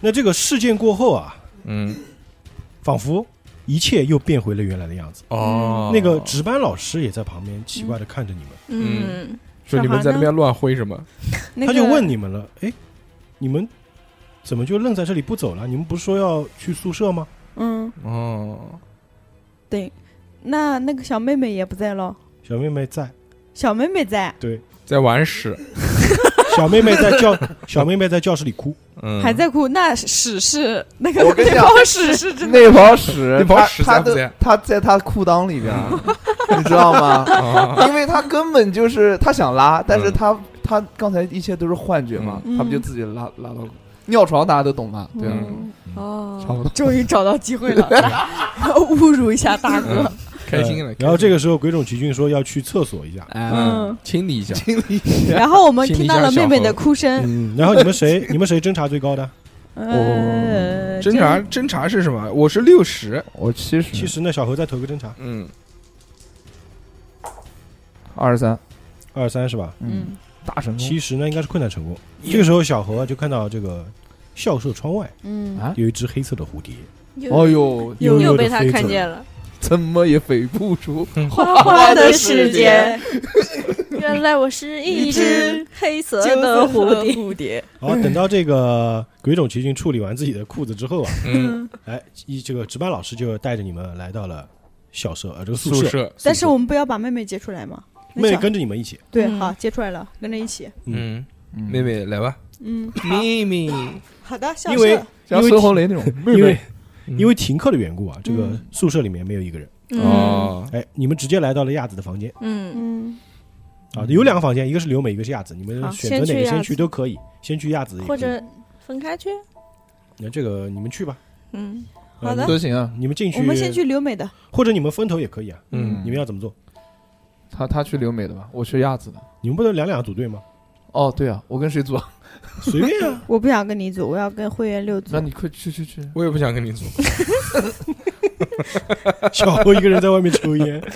那这个事件过后啊，嗯，仿佛一切又变回了原来的样子。哦，那个值班老师也在旁边奇怪的看着你们，嗯，说你们在那边乱挥什么？[LAUGHS] 那他就问你们了：“哎，你们怎么就愣在这里不走了？你们不是说要去宿舍吗嗯，哦，对，那那个小妹妹也不在喽，？”小妹妹在，小妹妹在，对，在玩屎，[LAUGHS] 小妹妹在教，小妹妹在教室里哭。嗯，还在哭。那屎是那个我跟你讲那包屎是真的，那包屎，那包屎他他在不在的他在他裤裆里边，[LAUGHS] 你知道吗？啊 [LAUGHS] 因为他根本就是他想拉，但是嗯他他刚才一切都是幻觉嘛，嗯他不就自己拉拉到尿床，大家都懂吧，对啊，嗯哦，差不多。终于找到机会了，[LAUGHS] 侮辱一下大哥。[LAUGHS] 开心了呃。然后这个时候，鬼冢奇骏说要去厕所一下。嗯，清理一下，清理一下然后我们听到了妹妹的哭声，嗯，然后你们谁？你们谁侦查最高的？呃，侦查侦查是什么？我是六十，我七十其实那，小何再投个侦查，嗯，二十三，二三是吧？嗯，大成功其实呢，应该是困难成功。这个时候，小何就看到这个校舍窗外嗯啊！有一只黑色的蝴蝶，哦呦，悠悠地又被他看见了，怎么也飞不出花花的世世界，[LAUGHS] 原来我是一只黑色的蝴蝶。[LAUGHS] 蝴蝶，然后等到这个鬼冢奇骏处理完自己的裤子之后啊，嗯，哎，一这个值班老师就带着你们来到了校舍，啊，这个宿舍。舍，但是我们不要把妹妹接出来嘛。那妹妹跟着你们一起，对，嗯。好接出来了，跟着一起。嗯，嗯。妹妹来吧，嗯，妹妹，好的，小因为社像孙红雷那种 [LAUGHS] 妹因为因为停课的缘故啊，这个嗯。宿舍里面没有一个人。嗯。哦，哎，你们直接来到了亚子的房间。嗯。嗯，啊，有两个房间，一个是留美，一个是亚子，你们选择哪个先先去都可以，先去亚子或者分开去。那这个你们去吧。嗯，呃好的。都行啊。你们进去，我们先去留美的。或者你们分头也可以啊。嗯。你们要怎么做？他他去留美的吧，我去亚子的。你们不能两两组队吗？哦，对啊，我跟谁组啊？[LAUGHS] 随便啊。我不想跟你组，我要跟会员六组那。你快去去去。我也不想跟你组，[LAUGHS] 小侯一个人在外面抽烟，[LAUGHS]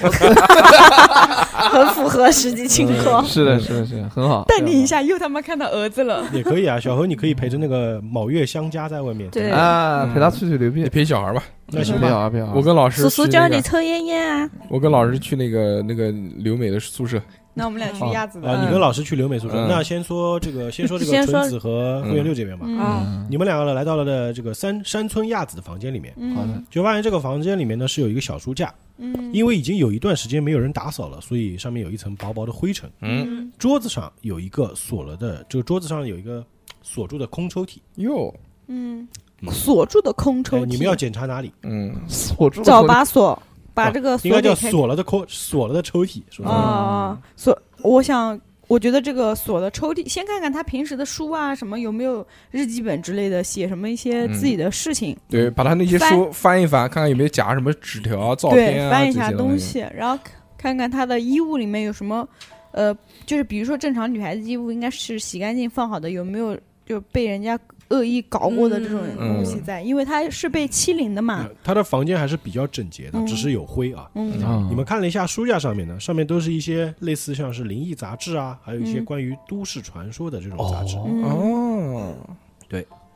很符合实际情况。是的，是的，是的，很好。淡定一下，又他妈看到儿子了。也可以啊。小侯，你可以陪着那个卯月相加在外面。对啊，陪他吹吹牛逼你。陪小孩吧。那行吧。我跟老师叔教你抽烟烟啊。我跟老师去那个那个留美的宿舍，那我们俩去好鸭子的。啊，你跟老师去留美宿舍。嗯。那先说这个，先说这个纯子和会员六这边吧。嗯。嗯。你们两个来到了的这个山山村亚子的房间里面，嗯。好的，就发现这个房间里面呢是有一个小书架，嗯，因为已经有一段时间没有人打扫了，所以上面有一层薄薄的灰尘。嗯，桌子上有一个锁了的，这个桌子上有一个锁住的空抽屉。哟，嗯。嗯。锁住的空抽哎，屉，你们要检查哪里？嗯，锁住了找把锁，把这个啊应该叫锁了的扣锁了的抽屉，是不是？啊，锁，我想。我觉得这个锁的抽屉，先看看他平时的书啊，什么有没有日记本之类的，写什么一些自己的事情，对，把他那些书翻一翻，看看有没有夹什么纸条、照对片，啊，翻一下东西，然后看看他的衣物里面有什么，呃，就是比如说正常女孩子衣物应该是洗干净放好的，有没有就被人家恶意搞过的这种嗯东西在？因为他是被欺凌的嘛。呃，他的房间还是比较整洁的，嗯。只是有灰啊。嗯。啊你们看了一下书架上面呢，上面都是一些类似像是灵异杂志啊，还有一些嗯。关于都市传说的这种杂志。哦。嗯。哦，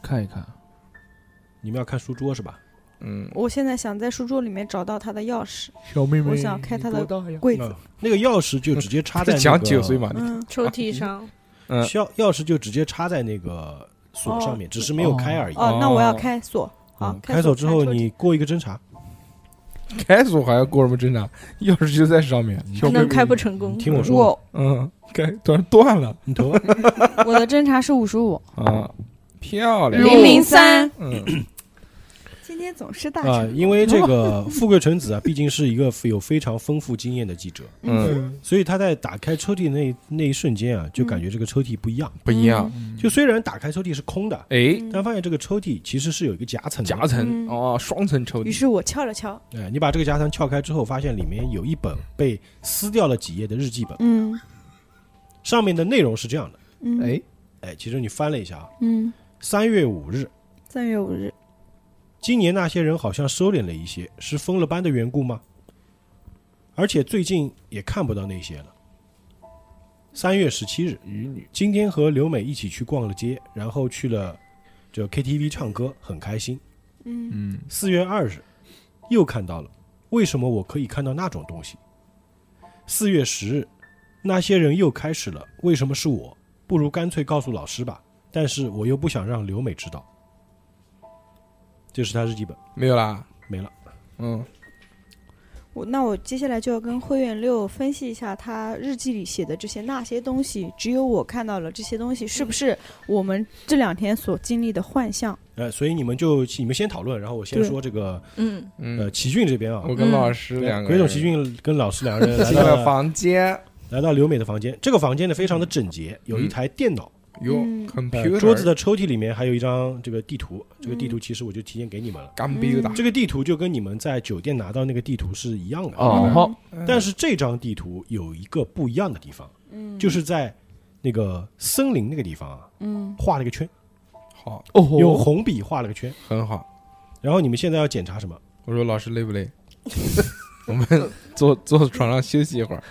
看一看，你们要看书桌是吧？嗯，我现在想在书桌里面找到他的钥匙，小妹妹我想开他的柜子。嗯。那个钥匙就直接插在那个讲九岁嘛，嗯，抽屉上，嗯。钥钥匙就直接插在那个锁上面，只是没有开而已。哦，那我要哦开锁。好嗯，开开锁之后你过一个侦查，[LAUGHS] 开锁还要过什么侦查？钥匙就在上面。可能开不成功。听我说，我嗯，开突然断了你头 [LAUGHS] 我的侦查是五十五，啊，漂亮。零零三，[COUGHS] [COUGHS] [COUGHS] [LAUGHS] 天总是大啊，成。因为这个 [LAUGHS] 富贵纯子啊，毕竟是一个有非常丰富经验的记者，嗯，所以他在打开抽屉那那一瞬间啊，就感觉这个抽屉不一样。不一样。就虽然打开抽屉是空的，哎，但发现这个抽屉其实是有一个夹层的。夹层嗯。哦，双层抽屉。于是我撬了撬，哎，你把这个夹层撬开之后，发现里面有一本被撕掉了几页的日记本，嗯。上面的内容是这样的。嗯，哎，哎，其实你翻了一下啊，嗯，三月五日，三月五日，今年那些人好像收敛了一些，是封了班的缘故吗？而且最近也看不到那些了。三月十七日，鱼女，今天和刘美一起去逛了街，然后去了这 KTV 唱歌，很开心。嗯嗯，四月二日，又看到了，为什么我可以看到那种东西？四月十日，那些人又开始了，为什么是我？不如干脆告诉老师吧。但是我又不想让刘美知道。这是他日记本，没有啦。没了。嗯，我那我接下来就要跟会员六分析一下他日记里写的这些那些东西，只有我看到了这些东西，是不是我们这两天所经历的幻象？呃，所以你们就你们先讨论，然后我先说这个嗯，嗯呃，奇骏这边啊，我跟老师两个鬼冢人奇骏跟老师两个人来进到了房间，来到刘美的房间，这个房间呢非常的整洁，有一台电脑，桌子的抽屉里面还有一张这个地图，这个地图其实我就提前给你们了。computer，这个地图就跟你们在酒店拿到那个地图是一样的，哦，好，但是这张地图有一个不一样的地方，嗯。就是在那个森林那个地方啊，嗯。画了个圈，好，用哦，红笔画了个圈。很好。然后你们现在要检查什么？我说老师累不累？[LAUGHS] 我们坐坐床上休息一会儿，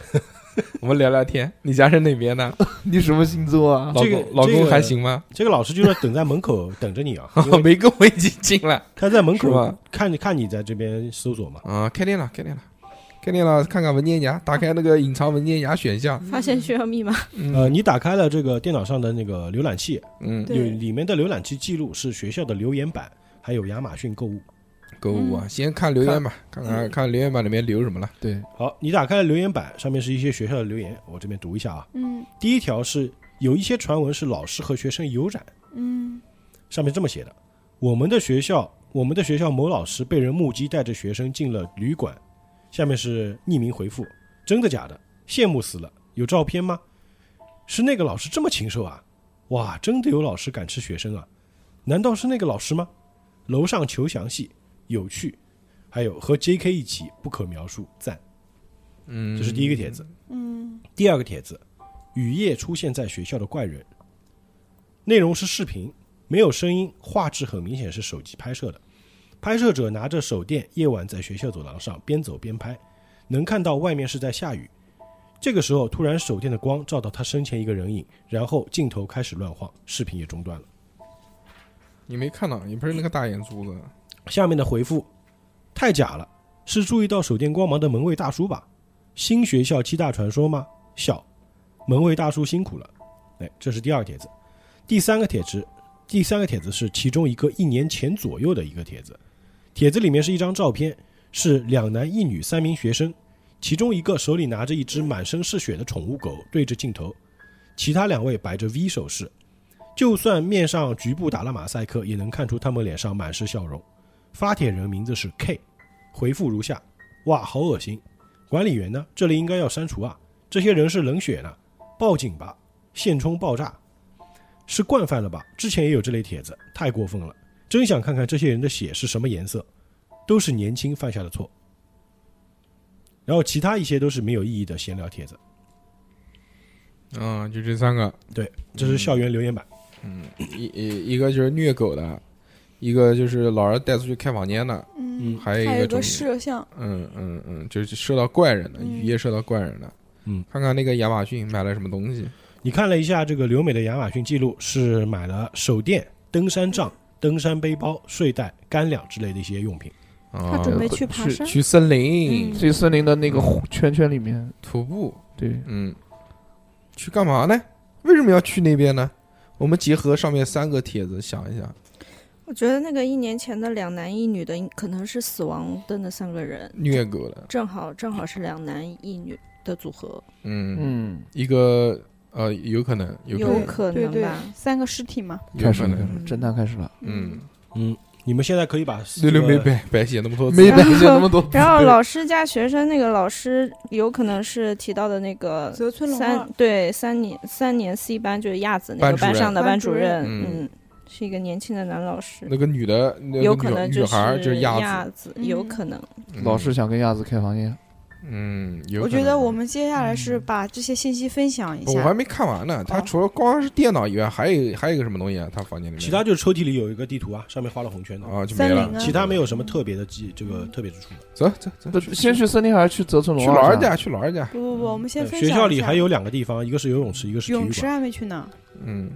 [LAUGHS] 我们聊聊天。你家是哪边的？[LAUGHS] 你什么星座啊？老这个公老公个还行吗？这个老师就在等在门口等着你啊，[LAUGHS] 因为没跟我一起进来他在门口是吧看看你在这边搜索嘛。啊！开店了，开店了，开店了！看看文件夹，打开那个隐藏文件夹选项。发现需要密码，呃，嗯你打开了这个电脑上的那个浏览器，嗯，对有里面的浏览器记录是学校的留言板，还有亚马逊购物。购物啊，先看留言吧，看看看留言板里面留什么了。对，好，你打开了留言板，上面是一些学校的留言，我这边读一下啊。嗯第一条是有一些传闻是老师和学生有染，嗯上面这么写的：我们的学校，我们的学校某老师被人目击带着学生进了旅馆。下面是匿名回复：真的假的？羡慕死了！有照片吗？是那个老师这么禽兽啊！哇，真的有老师敢吃学生啊？难道是那个老师吗？楼上求详细，有趣，还有和 J.K. 一起不可描述，赞。嗯，这是第一个帖子。嗯第二个帖子，雨夜出现在学校的怪人，内容是视频，没有声音，画质很明显是手机拍摄的。拍摄者拿着手电，夜晚在学校走廊上边走边拍，能看到外面是在下雨。这个时候，突然手电的光照到他身前一个人影，然后镜头开始乱晃，视频也中断了。你没看到，你不是那个大眼珠子。下面的回复太假了，是注意到手电光芒的门卫大叔吧？新学校七大传说吗？笑，门卫大叔辛苦了。哎，这是第二个帖子，第三个帖子，第三个帖子是其中一个一年前左右的一个帖子，帖子里面是一张照片，是两男一女三名学生，其中一个手里拿着一只满身是血的宠物狗对着镜头，其他两位摆着 V 手势，就算面上局部打了马赛克，也能看出他们脸上满是笑容。发帖人名字是 K，回复如下：哇，好恶心！管理员呢？这里应该要删除啊！这些人是冷血呢，报警吧！现充爆炸，是惯犯了吧？之前也有这类帖子，太过分了！真想看看这些人的血是什么颜色，都是年轻犯下的错。然后其他一些都是没有意义的闲聊帖子，嗯，就这三个。对这是校园留言板。嗯，一一一个就是虐狗的，一个就是老师带出去开房间的，嗯，还有一个摄像，嗯嗯嗯，就是射到怪人的，嗯。雨夜射到怪人的。嗯，看看那个亚马逊买了什么东西。你看了一下这个留美的亚马逊记录，是买了手电、登山杖、登山背包、睡袋、干粮之类的一些用品。啊他准备去爬去山，去森林。嗯。去森林的那个圈圈里面，徒步，对，嗯，去干嘛呢？为什么要去那边呢？我们结合上面三个帖子想一想，我觉得那个一年前的两男一女的，可能是死亡的那三个人，虐狗了，正好正好是两男一女的组合，嗯，嗯，一个呃，有可能，有可能，有可对对三个尸体嘛，开始了，侦探开始了，嗯，嗯，你们现在可以把六六没这个白白写那么多字，没白写那么多，然后老师加学生，那个老师有可能是提到的那个泽村龙三，对三年三年 C 班就是亚子那个班上的班主任。任，嗯。嗯，是一个年轻的男老师，那个女的，那有个女可能就女孩就是亚子，嗯。有可能。嗯老师，想跟亚子开房间，嗯，有我觉得我们接下来是把这些信息分享一下。我还没看完呢。他哦除了光是电脑以外，还有还有一个什么东西啊？他房间里面其他就是抽屉里有一个地图啊，上面画了红圈的，啊就没了其他没有什么特别的记这个特别之处。走走走，先去森林还是去泽村龙去？老二家，去老二家。不不不，我们先呃分享学校里还有两个地方，一个是游泳池，一个是体育泳池。还没去呢，嗯，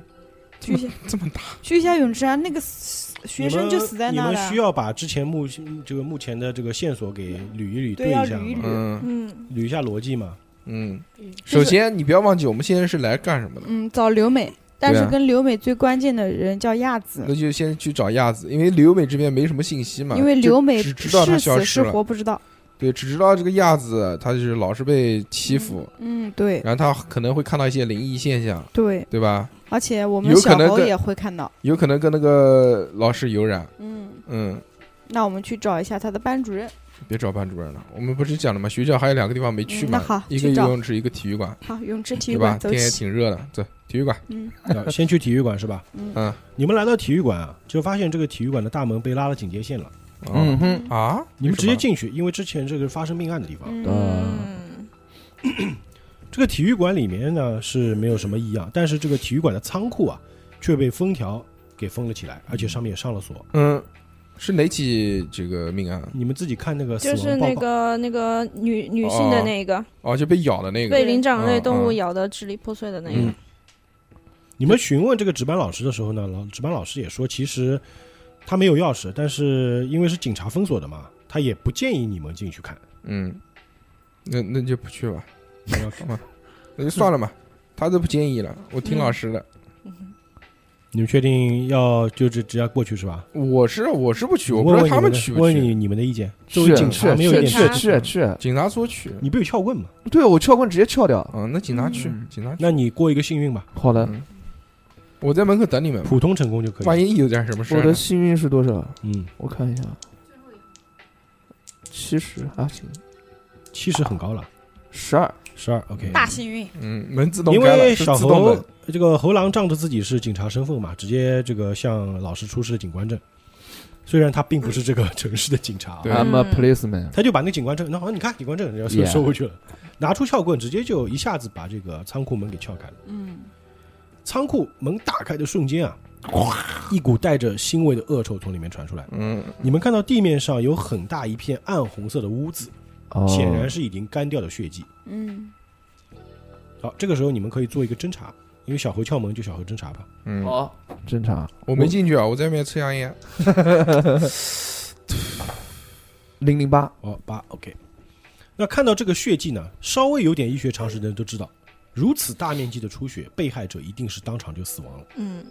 去一下这么大，去一下泳池啊，那个死学生就死在那了你们需。要把之前目这个目前的这个线索给捋一捋，对一下嗯嗯，捋一下逻辑嘛。嗯。首先，你不要忘记，我们现在是来干什么的？嗯，找刘美，但是跟刘美最关键的人叫亚子，那就先去找亚子，因为刘美这边没什么信息嘛。因为就刘美只知道她是死是消失了，活不知道。对，只知道这个亚子，他就是老是被欺负，嗯，对然后他可能会看到一些灵异现象，对，对吧？而且我们有可能跟小猴也会看到。有可能跟那个老师有染。嗯，嗯，那我们去找一下他的班主任。别找班主任了，我们不是讲了吗？学校还有两个地方没去嘛，嗯那好一个游泳池，一个体育馆，好，泳池体育对吧？馆走天也。挺热的，走体育馆。嗯啊先去体育馆是吧？嗯嗯，你们来到体育馆啊，就发现这个体育馆的大门被拉了警戒线了。嗯哼，啊，你们直接进去，因为之前这个发生命案的地方。嗯，嗯，[CLEARS THROAT] 这个体育馆里面呢是没有什么异样，但是这个体育馆的仓库啊却被封条给封了起来，而且上面也上了锁。嗯，是哪起这个命案？你们自己看那个死就是亡报告，那个那个女女性的那个哦，就被咬的那个被灵长类动物咬得支离破碎的那个嗯，你们询问这个值班老师的时候呢，老值班老师也说，其实他没有钥匙，但是因为是警察封锁的嘛，他也不建议你们进去看。嗯，那那就不去吧，那就算了嘛。他都不建议了，我听嗯老师的。你们确定要就只只要过去是吧？我是我是不去，我不知道他们的去不去。问你你们的意见。作为去警察，没有一点去去去去，警察说去，你不有撬棍吗？对我撬棍直接撬掉。嗯，那警察去嗯，警察去。那你过一个幸运吧，好的，嗯我在门口等你们，普通成功就可以。万一有点什么事儿呢，我的幸运是多少？嗯，我看一下，七十还行，七十很高了，十二。十二 OK。大幸运。嗯，门自动因开了，是为小猴自动门。这个猴狼仗着自己是警察身份嘛，直接这个向老师出示了警官证。虽然他并不是这个城市的警察啊，对 I'm a 嗯 policeman。他就把那个警官证，那好，你看警官证，然后收 Yeah 收回去了，拿出撬棍，直接就一下子把这个仓库门给撬开了。嗯，仓库门打开的瞬间啊，一股带着腥味的恶臭从里面传出来。嗯，你们看到地面上有很大一片暗红色的污渍，哦，显然是已经干掉的血迹。嗯，好，这个时候你们可以做一个侦查，因为小猴撬门，就小猴侦查吧。嗯，好，侦查我没进去啊，我在外面抽香烟。[LAUGHS] 零零八，哦，八 OK。那看到这个血迹呢，稍微有点医学常识的人都知道，如此大面积的出血，被害者一定是当场就死亡了。嗯，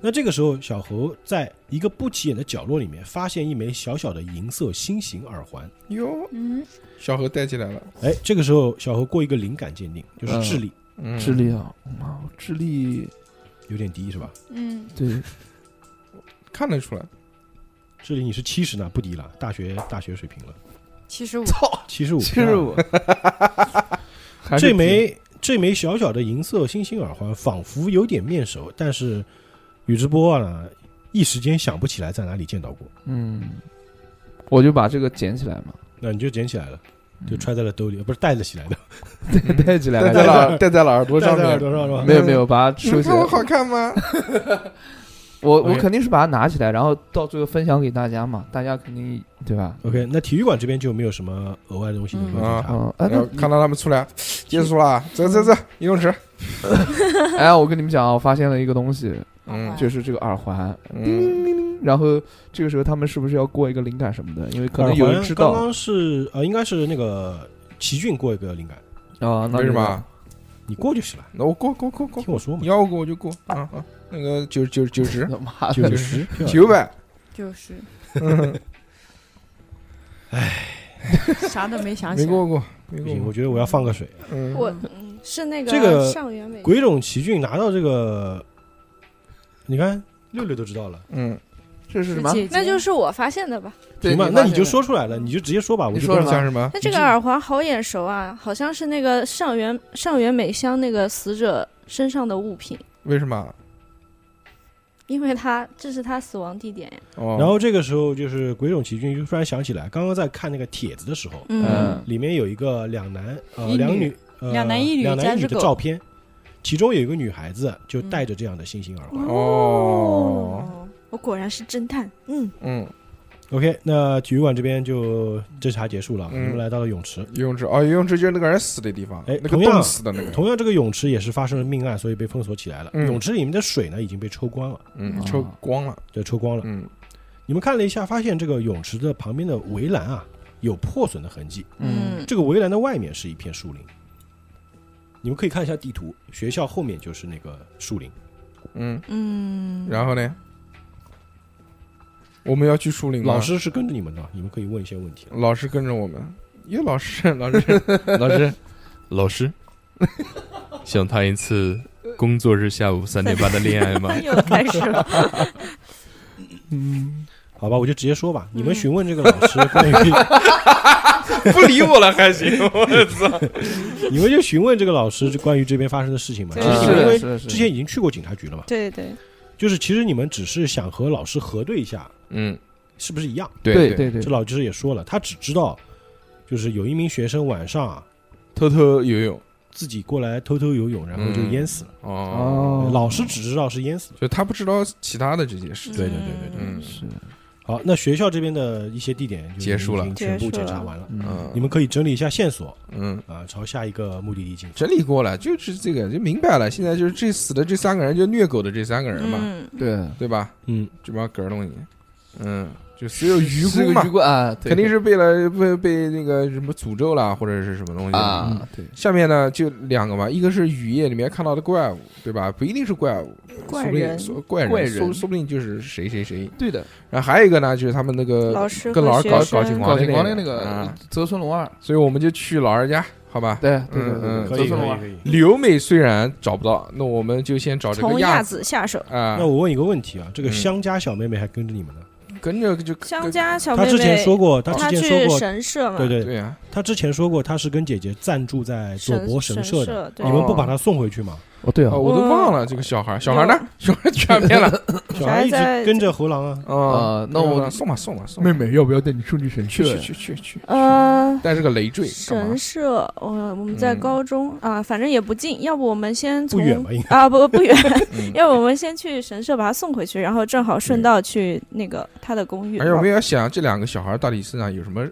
那这个时候，小猴在一个不起眼的角落里面发现一枚小小的银色心形耳环。哟，嗯，小猴带起来了。哎，这个时候小猴过一个灵感鉴定，就是智力、嗯，智力啊，妈，我智力有点低是吧？嗯，对，看得出来。智力你是七十呢，不低了，大学大学水平了，七十五，操七十五。七十五。[LAUGHS] 这枚这枚小小的银色心形耳环仿佛有点面熟，但是宇智波呢，一时间想不起来在哪里见到过。嗯，我就把这个捡起来嘛，那你就捡起来了，嗯就揣在了兜里，不是带了起来的，[LAUGHS] 带起来了，[LAUGHS] 戴在了戴在了耳朵上面戴在耳。朵上是吧？没有没有，把它收起来你看我。好看吗？我我 OK 肯定是把它拿起来，然后到最后分享给大家嘛，大家肯定对吧？OK，那体育馆这边就没有什么额外的东西能够检查。嗯，哎，然后看到他们出来，结束了，走走走，游泳池。[LAUGHS] 哎，我跟你们讲啊，我发现了一个东西，嗯。就是这个耳环，嗯，然后这个时候他们是不是要过一个灵感什么的？因为可能有人知道。环刚刚是呃，应该是那个奇骏过一个灵感，啊，那什么？你过就是了，那我过过过过听我说嘛。你，要过我就过。啊啊！那个九九九十他 [LAUGHS] 妈的九十九百，九十嗯 [LAUGHS] [LAUGHS] 啥都没想起来。没过过，没不行，过过。我觉得我要放个水。嗯，我嗯是那个这个上元美鬼冢奇骏拿到这个，你看六六都知道了，嗯，这是什么？姐姐那就是我发现的吧？对行吧？那你就说出来了，你就直接说吧，我就不你说什么像什么？那这个耳环好眼熟啊，好像是那个上元上元美香那个死者身上的物品，为什么？因为他这是他死亡地点呀。哦，然后这个时候就是鬼冢奇骏就突然想起来，刚刚在看那个帖子的时候，嗯。嗯，里面有一个两男呃女两女呃两男一女两男一女的照片，其中有一个女孩子就戴着这样的星星耳环。哦，我果然是侦探。嗯，嗯，OK，那体育馆这边就侦查结束了，嗯们来到了泳池。游泳池哦，游泳池就是那个人死的地方，哎那个冻死的那个，同样，这个泳池也是发生了命案，所以被封锁起来了。嗯泳池里面的水呢已经被抽光了，嗯，哦抽光了，对，抽光了。嗯，你们看了一下，发现这个泳池的旁边的围栏啊有破损的痕迹，嗯这个围栏的外面是一片树林。你们可以看一下地图，学校后面就是那个树林。嗯，嗯，然后呢？我们要去树林吗老师是跟着你们的，你们可以问一些问题。老师跟着我们，有 [LAUGHS] [LAUGHS] 老师，老师，老师，老师，想谈一次工作日下午三点半的恋爱吗？[LAUGHS] 又开始了。嗯好吧，我就直接说吧。你们询问这个老师关于，不理我了还行，我操！你们就询问这个老师就关于这边发生的事情嘛。其实你们因为之前已经去过警察局了嘛，对对，就是其实你们只是想和老师核对一下嗯，是不是一样。对对，对对这，老师也说了，他只知道就是有一名学生晚上啊偷偷游泳，自己过来偷偷游泳，然后就嗯淹死了。哦，哦，老师只知道是淹死了。就他不知道其他的这些事情，对对对对对。嗯是，好，那学校这边的一些地点就结束了全部结束了检查完了。嗯嗯，你们可以整理一下线索嗯。啊，朝下一个目的地进发。整理过了，就是这个就明白了。现在就是这死的这三个人，就虐狗的这三个人嘛，嗯，对，对吧？嗯，这帮狗儿东西，嗯，就只有鱼是个姑嘛肯定是被了被被那个什么诅咒了，或者是什么东西啊，对，下面呢就两个嘛，一个是雨夜里面看到的怪物，对吧？不一定是怪物，怪说不定人说怪人，说说不定就是谁谁谁。对的，然后还有一个呢，就是他们那个老师跟老师搞搞情况搞警光的那那个啊，泽村龙二，所以我们就去老二家，好吧？对对对嗯嗯对，可以可泽村龙二。刘美虽然找不到，那我们就先找这个亚子子下手。啊那，我问一个问题啊，这个嗯香家小妹妹还跟着你们呢？跟着就香家小妹她之前，说过，她她之前说过，神社嘛，对对，对啊，他之前说过，他是跟姐姐暂住在佐伯神社的。对你们不把他送回去吗？哦对啊哦，，我都忘了这个小孩，小孩呢？小孩去哪边了？[LAUGHS] 小孩一直在跟着猴狼啊。啊啊，那我送吧送吧送吧，妹妹要不要带你出去神去社？去去去去，呃，带着个累赘神？社，我我们在嗯高中啊，反正也不近，要不我们先从不远吧？应该啊不不远，[LAUGHS] 嗯要不我们先去神社把他送回去，然后正好顺道去那个他的公寓而且我们要想这两个小孩到底身上有什么，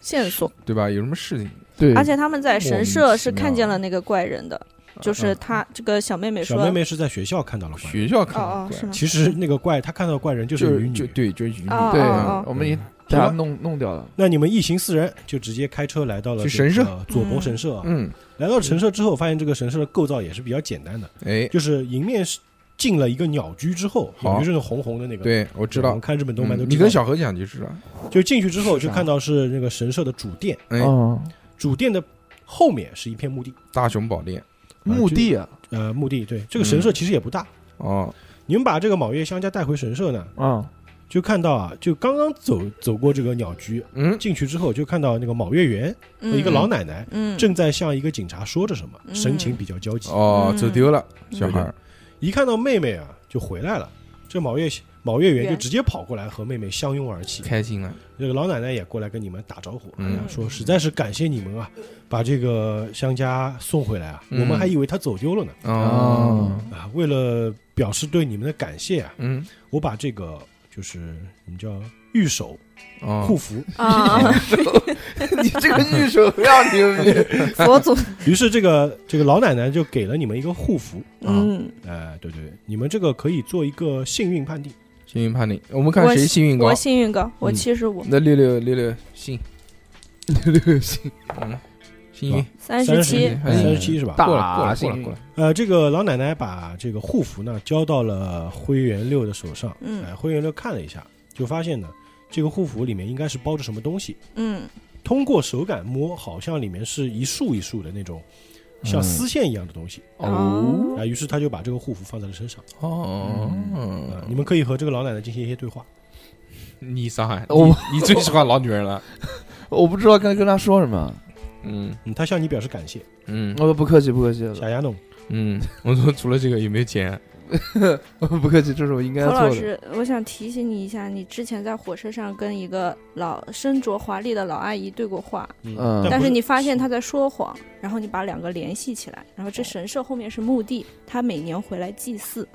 线索，对吧？有什么事情？对，而且他们在神社是看见了那个怪人的，就是嗯他这个小妹妹说，小妹妹是在学校看到了怪人。学校看到怪是吗？其实那个怪，她看到的怪人就就是鱼女。就对，就是鱼女。哦对哦，我们已经把它弄弄掉了。那你们一行四人就直接开车来到了去神社个佐伯神社啊。嗯，来到神社之后，发现这个神社的构造也是比较简单的，哎，就是迎面是进了一个鸟居之后，好鸟居是那个红红的那个。对我知道我们，看日本动漫都嗯知道。你跟小何讲就知道。就进去之后，就看到是那个神社的主殿，哎，哦，主殿的后面是一片墓地，大雄宝殿墓地啊，呃，墓地对这个神社其实也不大。哦，你们把这个卯月香家带回神社呢，啊，就看到啊，就刚刚走走过这个鸟居，嗯，进去之后就看到那个卯月园嗯一个老奶奶嗯。正在向一个警察说着什么，嗯。神情比较焦急。哦，嗯走丢了，小孩儿，一看到妹妹啊，就回来了。这卯月卯月圆就直接跑过来和妹妹相拥而泣。开心了，这个老奶奶也过来跟你们打招呼，哎嗯呀，说实在是感谢你们啊，把这个香家送回来啊，嗯。我们还以为他走丢了呢。哦，啊，为了表示对你们的感谢啊，嗯，我把这个就是你们叫玉手哦，护符，啊，[LAUGHS] 你这个玉手要牛逼，佛祖，于是这个这个老奶奶就给了你们一个护符。啊，嗯，哎，对对，对你们这个可以做一个幸运判定，幸运判定，我们看谁幸运高。我。幸运高，我嗯七十五，那六六六六幸，六六幸。嗯，幸运，三十七，哎三十七是吧？过了过了过了过了，呃，这个老奶奶把这个护符呢交到了灰原六的手上。嗯。哎，灰原六看了一下，就发现呢，这个护符里面应该是包着什么东西。嗯。通过手感摸，好像里面是一束一束的那种像嗯丝线一样的东西。哦啊，于是他就把这个护符放在了身上。哦啊，你们可以和这个老奶奶进行一些对话。你上海，我你你最喜欢老女人了，[LAUGHS] 我不知道该跟她说什么。嗯嗯，他向你表示感谢。嗯我说，不客气，不客气，小丫头，嗯，我说除了这个有没有钱？不客气，这是我应该侯做的。老师，我想提醒你一下，你之前在火车上跟一个老身着华丽的老阿姨对过话，嗯但是你发现她在说谎，然后你把两个联系起来，然后这神社后面是墓地，她每年回来祭祀。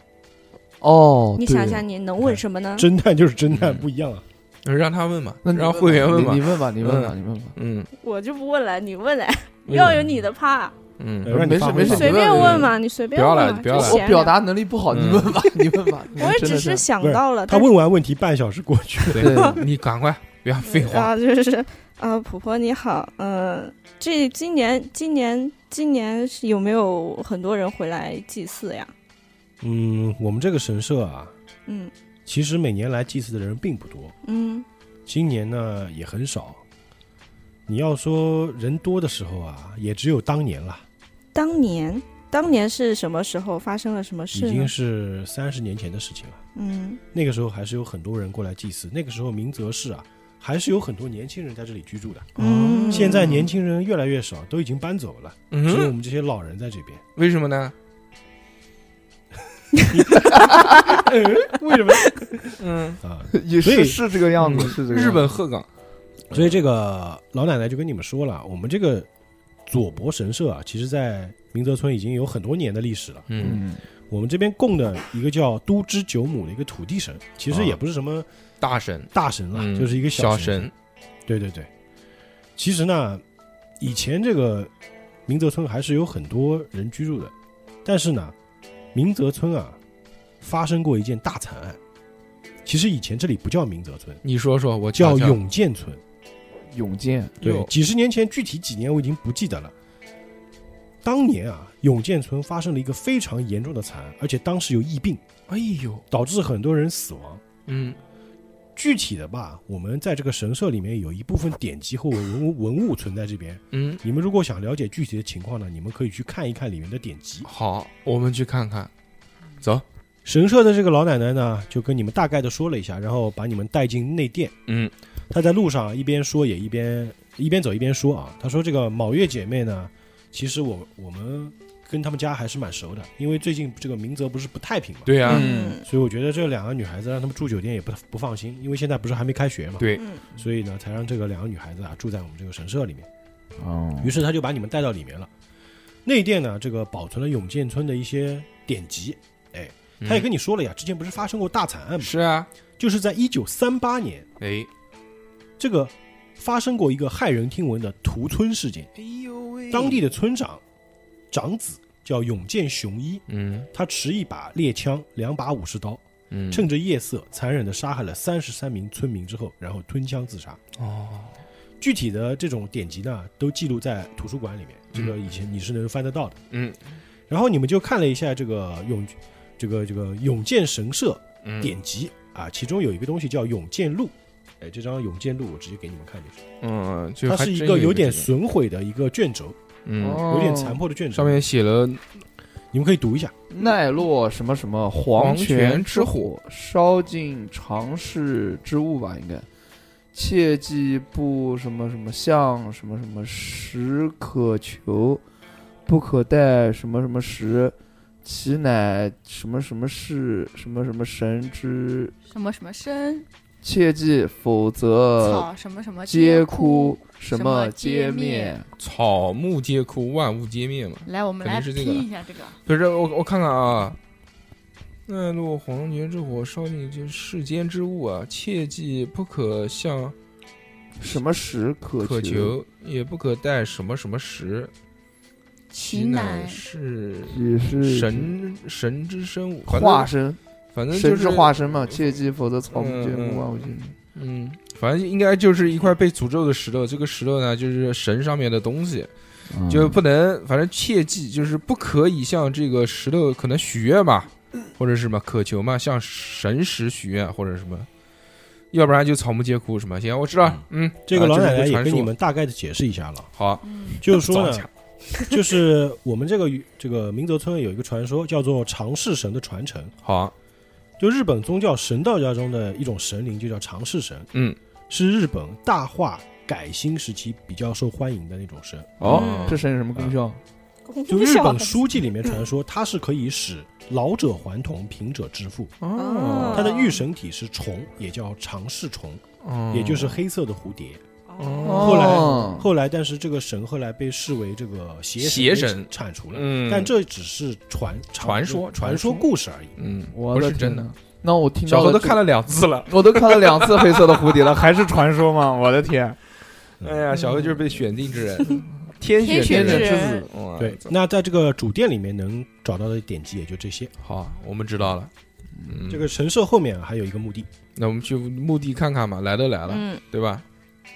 哦，你想想，你能问什么呢？[LAUGHS] 侦探就是侦探，嗯不一样啊。让他问嘛，那让会员问嘛你你，问吧，你问吧，你问吧。嗯我就不问了，你问来，嗯要有你的怕，嗯没事没事随便问嘛，你随便不要问嘛，不要了就闲。我表达能力不好，嗯 [LAUGHS] 你问吧，你问吧。我也只是想到了，他问完问题，半小时过去了。对，[LAUGHS] 你赶快，不要废话。啊，就是啊，婆婆你好，嗯、这今年今年今年是有没有很多人回来祭祀呀？嗯，我们这个神社啊，嗯其实每年来祭祀的人并不多，嗯今年呢也很少。你要说人多的时候啊，也只有当年了，当年当年是什么时候发生了什么已事已经？是三十年前的事情了。嗯那个时候还是有很多人过来祭祀，那个时候明泽市啊，还是有很多年轻人在这里居住的。嗯，现在年轻人越来越少，都已经搬走了，只有我嗯，们这些老人在这边。为什么呢？[LAUGHS] 为什么嗯，啊？[LAUGHS] 也是是这个样子，是这个样子日本鹤岗，所以这个老奶奶就跟你们说了，我们这个佐伯神社啊，其实在明泽村已经有很多年的历史了。嗯，嗯，我们这边供的一个叫都知九母的一个土地神，其实也不是什么大神，大神了，嗯就是一个小神。神，对对对，其实呢，以前这个明泽村还是有很多人居住的，但是呢，明泽村啊发生过一件大惨案。其实以前这里不叫明泽村，你说说，我叫永建村。永健，对，几十年前，具体几年我已经不记得了。当年啊，永建村发生了一个非常严重的惨案，而且当时有疫病，哎呦，导致很多人死亡。嗯具体的吧，我们在这个神社里面有一部分典籍和文物文物存在这边。嗯，你们如果想了解具体的情况呢，你们可以去看一看里面的典籍。好，我们去看看，走，神社的这个老奶奶呢，就跟你们大概的说了一下，然后把你们带进内殿。嗯她在路上一边说也一边一边走一边说啊，他说这个卯月姐妹呢，其实我我们跟他们家还是蛮熟的，因为最近这个明泽不是不太平嘛，对啊，嗯。所以我觉得这两个女孩子让他们住酒店也不不放心，因为现在不是还没开学嘛，对，嗯。所以呢才让这个两个女孩子啊住在我们这个神社里面。哦于是他就把你们带到里面了。内殿呢，这个保存了永建村的一些典籍，他也跟你说了呀，之前不是发生过大惨案吗？嗯是啊，就是在一九三八年，哎，这个发生过一个骇人听闻的屠村事件。哎呦喂当地的村长长子叫永见雄一，嗯他持一把猎枪、两把武士刀，嗯，趁着夜色残忍的杀害了三十三名村民之后，然后吞枪自杀。哦，具体的这种典籍呢，都记录在图书馆里面，这个以前你是能翻得到的。嗯然后你们就看了一下这个永这个这个永建神社嗯，典籍啊，其中有一个东西叫永建录。哎，这张永建录我直接给你们看就是，嗯，就它是一个有点，损毁的一个卷轴，嗯，有点残破的卷轴。上面写了你们可以读一下。奈落什么什么黄泉泉之之火，烧尽常世之物吧，应该。切记不什么什么向什么什么时可求，不可待什么什么时，其乃什么什么事什么什么神之。什么什么生切记，否则草什么什么皆枯枯，什么皆灭。草木皆枯，万物皆灭嘛。来，我们来肯定是这个拼一下这个。不是我我看看啊，奈落黄泉之火烧尽这世间之物啊，切记不可向什么时可渴求，也不可待什么什么时，其乃乃是也是神神之生物，化身。反正就神是化身嘛，切记，否则草木皆嗯嗯木万物皆灵。嗯，反正应该就是一块被诅咒的石头。这个石头呢，就是神上面的东西，嗯。就不能，反正切记，就是不可以向这个石头可能许愿嘛，或者是什么渴求嘛，向神石许愿或者什么，要不然就草木皆枯什么。行，我知道，嗯，这个啊老奶奶也跟你们大概的解释一下了，好，[LAUGHS] 就是说呢 [LAUGHS] 就是我们这个这个明泽村有一个传说叫做长世神的传承，好，就日本宗教神道家中的一种神灵，就叫长世神，嗯，是日本大化改新时期比较受欢迎的那种神。哦嗯，这神有什么功效？就日本书记里面传说，它是可以使老者还童，贫者致富。哦它的御神体是虫，也叫长世虫，哦也就是黑色的蝴蝶。哦后来哦。后来，但是这个神后来被视为这个邪邪神神。铲除了，嗯，但这只是传传说传说故事而已。嗯我的不是真的。天。那我听到了这小何都看了两次了，[LAUGHS] 我都看了两次黑色的蝴蝶了，[LAUGHS] 还是传说吗？我的天！哎呀，小何就是被选定之人，[LAUGHS] 天选选之人。之子，哇对，那在这个主殿里面能找到的典籍也就这些。好，我们知道了。嗯，这个神社后面啊还有一个墓地，那我们去墓地看看吧，来都来了，嗯，对吧？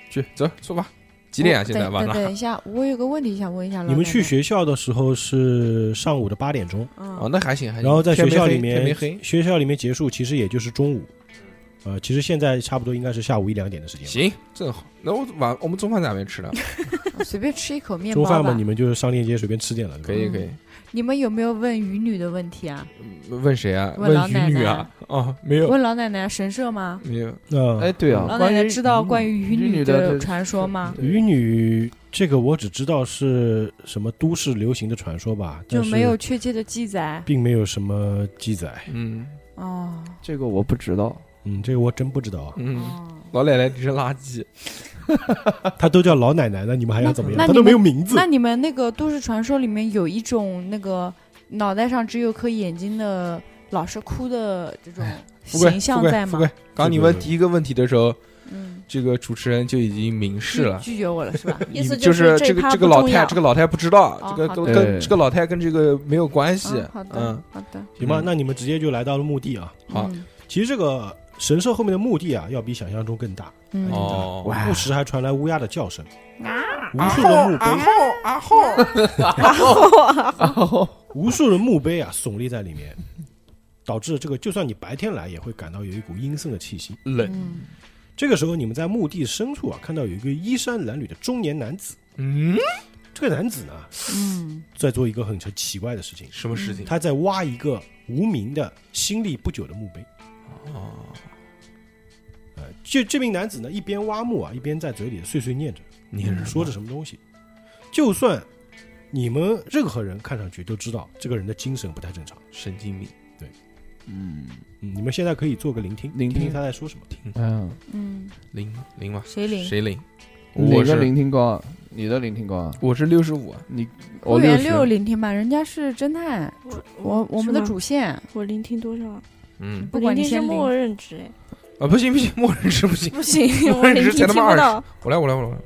去走，出发。几点啊？现在等晚上？等等一下，我有个问题想问一下你们去学校的时候是上午的八点钟，嗯哦，那还行，还行。然后在学校里面，学校里面结束其实也就是中午，呃，其实现在差不多应该是下午一两点的时间。行，正好。那我晚我们中饭在哪边吃的？[LAUGHS] 随便吃一口面包中饭嘛，你。们就是上链接随便吃点了，可以可以。你们有没有问鱼女的问题啊？问谁啊？问老鱼奶奶女啊？哦，没有问老奶奶神社吗？没有。嗯哎，对啊，老奶奶知道关于鱼女的的传说吗？鱼女这个我只知道是什么都市流行的传说吧，就没有确切的记载并没有什么记载。嗯哦。这个我不知道。嗯，这个我真不知道啊。嗯，哦老奶奶你是垃圾。[LAUGHS] 她都叫老奶奶了，你们还要怎么样？她那都没有名字那。你们那个都市传说里面有一种那个脑袋上只有颗眼睛的老是哭的这种，形象在，吗。刚你问第一个问题的时候，嗯，这个主持人就已经明示了。拒拒绝我了是吧？意思就是这个这个老太，这个老太不知道，哦这个跟跟这个老太跟这个没有关系嗯。好的嗯，好的。行吧，嗯那你们直接就来到了墓地啊。好嗯其实这个神社后面的墓地啊，要比想象中更大。嗯。哦，不时还传来乌鸦的叫声，啊？无数的墓碑，啊后 [LAUGHS] 无数的墓碑啊耸立在里面，导致这个就算你白天来，也会感到有一股阴森的气息。冷，嗯。这个时候，你们在墓地深处啊，看到有一个衣衫褴褛的中年男子。嗯，这个男子呢，嗯。在做一个很奇怪的事情，什么事情？他在挖一个无名的新立不久的墓碑。哦，呃，这这名男子呢，一边挖墓啊，一边在嘴里碎碎念着，你是说着什么东西。就算你们任何人看上去都知道这个人的精神不太正常。神经病，对嗯，你们现在可以做个聆听，聆听他在说什么。听嗯，嗯，零零吗？谁领？谁领？哪个我是聆听高啊？你的聆听高啊？我是六十五啊，你我连六聆听吧，人家是侦探，我我们的主线，我聆听多少？嗯不管你先聆听是默。认值哎，啊，不行不行，默认值不行，不行，默认值才他妈二十。我来我来我来我来，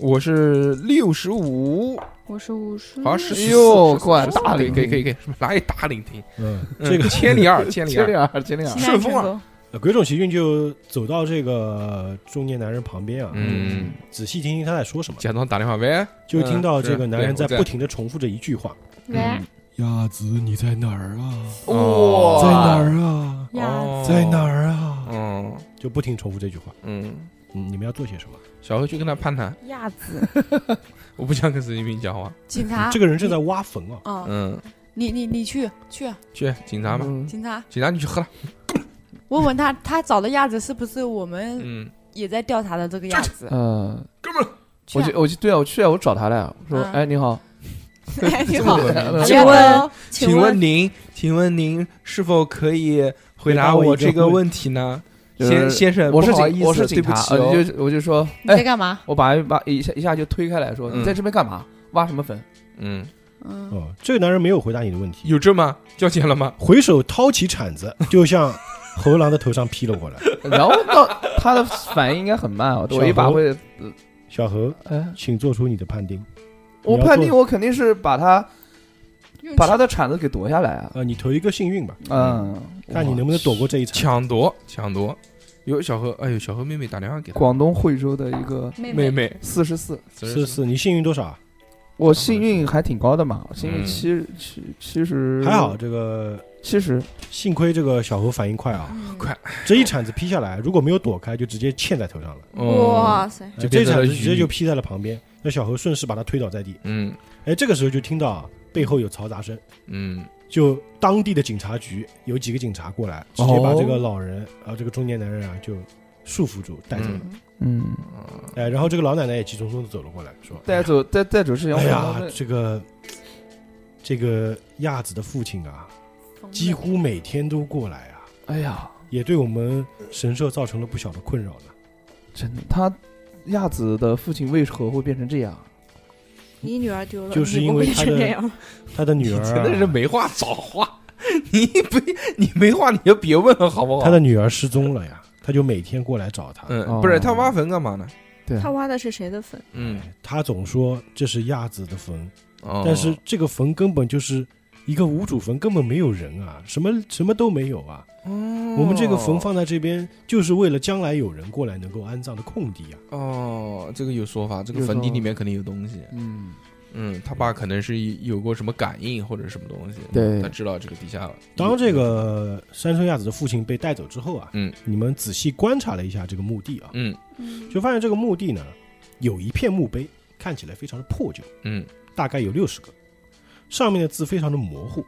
我是六十五，我是五十，好像是哎呦，14管14可以大领，可以可以可以，哪里大领听？嗯，嗯这个千里二千里千里二，千里二，顺风啊鬼冢奇骏就走到这个中年男人旁边啊，嗯，仔细听听他在说什么，假装打电话喂，就听到嗯这个男人在不停的重复着一句话喂，嗯鸭子，你在哪儿啊？哦在哪儿啊？鸭子在哪？儿啊？嗯就不停重复这句话。嗯，嗯，你们要做些什么？小何去跟他攀谈，鸭子，[LAUGHS] 我不想跟神经病讲话。警察这，个人正在挖坟啊！哦，嗯，你你你去去，去警察嘛，嗯警察，警察你去喝了。问问他，他找的鸭子是不是我们嗯，也在调查的这个鸭子？嗯，哥们我去我去对啊，我去啊，我找他了，我说嗯哎你好，哎，[LAUGHS] 你好，嗯请问，请问您，请问您是否可以回答我这个问题呢？先先生，我是警我是警察，对不起哦呃就我就说你在哎，干嘛？我把把一下一下就推开来说嗯你在这边干嘛？挖什么坟？嗯，嗯，哦，这个男人没有回答你的问题，有证吗？交钱了吗？回手掏起铲子，[LAUGHS] 就向猴狼的头上劈了过来。然后到他的反应应该很慢哦，我一把会，小何，哎，请做出你的判定。我判定我肯定是把他把他的铲子给夺下来啊！啊，你投一个幸运吧，嗯，看你能不能躲过这一场。抢夺抢夺。有小何，哎呦，小何妹妹打电话给他，广东惠州的一个妹妹妹四十四，四十四，你幸运多少啊？我幸运还挺高的嘛，幸运嗯。七七七十，还好，这个七十，幸亏这个小何反应快啊，快，这一铲子劈下来，如果没有躲开，就直接嵌在头上了。哦，哇塞，就这一铲子直接就劈在了旁边，那小何顺势把他推倒在地。嗯。哎，这个时候就听到啊背后有嘈杂声，嗯。就当地的警察局有几个警察过来，直接把这个老人啊这个中年男人啊就束缚住带走了。嗯，哎，然后这个老奶奶也急匆匆的走了过来，说：“带走带带走是要哎呀这个这个亚子的父亲啊，几乎每天都过来啊，哎呀，也对我们神社造成了不小的困扰呢。真的，他亚子的父亲为何会变成这样？你女儿丢了，就是因为他的这样。[LAUGHS] 他的女儿、真的是啊，没话找话，[LAUGHS] 你不你没话你就别问了好不好？他的女儿失踪了呀，他就每天过来找他。嗯，哦不是他挖坟干嘛呢？对他挖的是谁的坟？嗯，他总说这是亚子的坟，哦但是这个坟根本就是一个无主坟，根本没有人啊，什么什么都没有啊。我们这个坟放在这边，就是为了将来有人过来能够安葬的空地啊。哦，这个有说法，这个坟地里面肯定有东西。嗯，嗯，他爸可能是有过什么感应或者什么东西，对他知道这个地下了。当这个山村亚子的父亲被带走之后啊，嗯，你们仔细观察了一下这个墓地啊，嗯就发现这个墓地呢有一片墓碑，看起来非常的破旧，嗯大概有六十个，上面的字非常的模糊，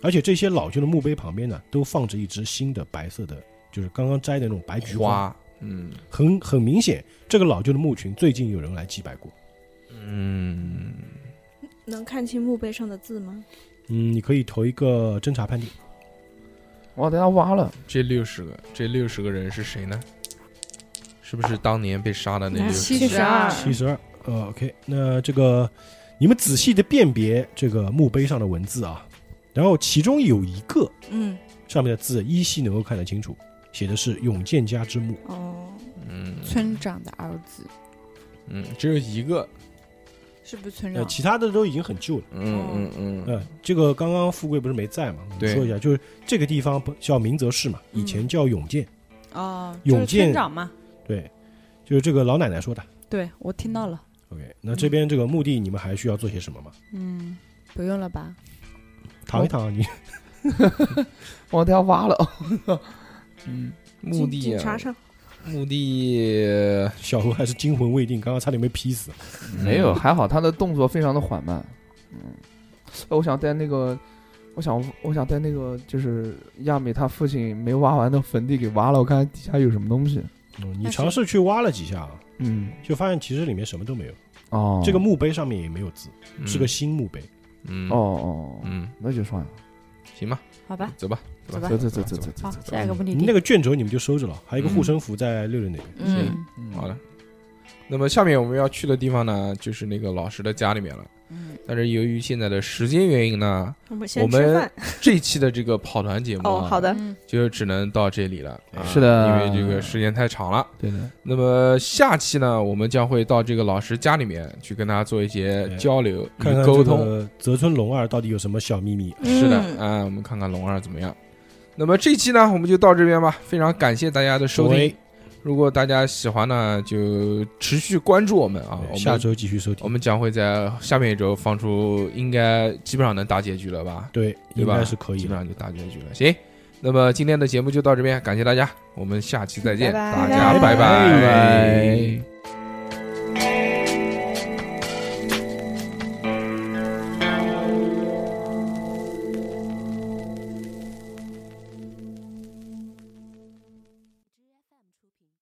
而且这些老旧的墓碑旁边呢都放着一只新的白色的，就是刚刚摘的那种白菊花，花，嗯很很明显，这个老旧的墓群最近有人来祭拜过。嗯，能看清墓碑上的字吗？嗯，你可以投一个侦查判定。我等下挖了，这六十个，这六十个人是谁呢？是不是当年被杀的那六十？七十二，七十二。呃，OK，那这个你们仔细的辨别这个墓碑上的文字啊，然后其中有一个嗯，上面的字依稀能够看得清楚，写的是永建家之墓。哦，嗯村长的儿子嗯，只有一个。呃，是不是村长？其他的都已经很旧了。嗯嗯嗯呃，这个刚刚富贵不是没在嘛？我们对说一下，就是这个地方不叫明泽市嘛，以前叫永建。哦，永就是村建长嘛。对，就是这个老奶奶说的。对，我听到了。OK，那这边这个墓地你们还需要做些什么吗？嗯，不用了吧？躺一躺，啊你 [LAUGHS] 我等下挖了。[LAUGHS] 嗯，墓地啊警察上，墓地小猴还是惊魂未定，刚刚差点被劈死。没有，还好他的动作非常的缓慢。嗯，我想在那个，我想我想在那个就是亚美他父亲没挖完的坟地给挖了，我看看底下有什么东西。嗯，你尝试去挖了几下啊，嗯，就发现其实里面什么都没有。哦，这个墓碑上面也没有字，是个新墓碑。嗯哦哦，嗯，那就算了。行吧，好吧，走吧，走吧走走走走走好走，走。下一个问题题。那个卷轴你们就收着了，还有一个护身符在六六那边。嗯，嗯好的。那么下面我们要去的地方呢，就是那个老师的家里面了。嗯，但是由于现在的时间原因呢，我们我们。[LAUGHS] 这一期的这个跑团节目、啊，哦，好，的，嗯，就只能到这里了。啊是的因为这个时间太长了。对的，那么下期呢，我们将会到这个老师家里面去跟他做一些交流与看看沟通。泽村龙二到底有什么小秘密？是的，嗯啊，我们看看龙二怎么样。那么这期呢，我们就到这边吧。非常感谢大家的收听喂。如果大家喜欢呢，就持续关注我们啊。我们下周继续收听。我们将会在下面一周放出，应该基本上能大结局了吧？对，应对吧？该是可以。基本上就大结局了。行，那么今天的节目就到这边，感谢大家，我们下期再见，拜拜大家拜拜拜拜拜。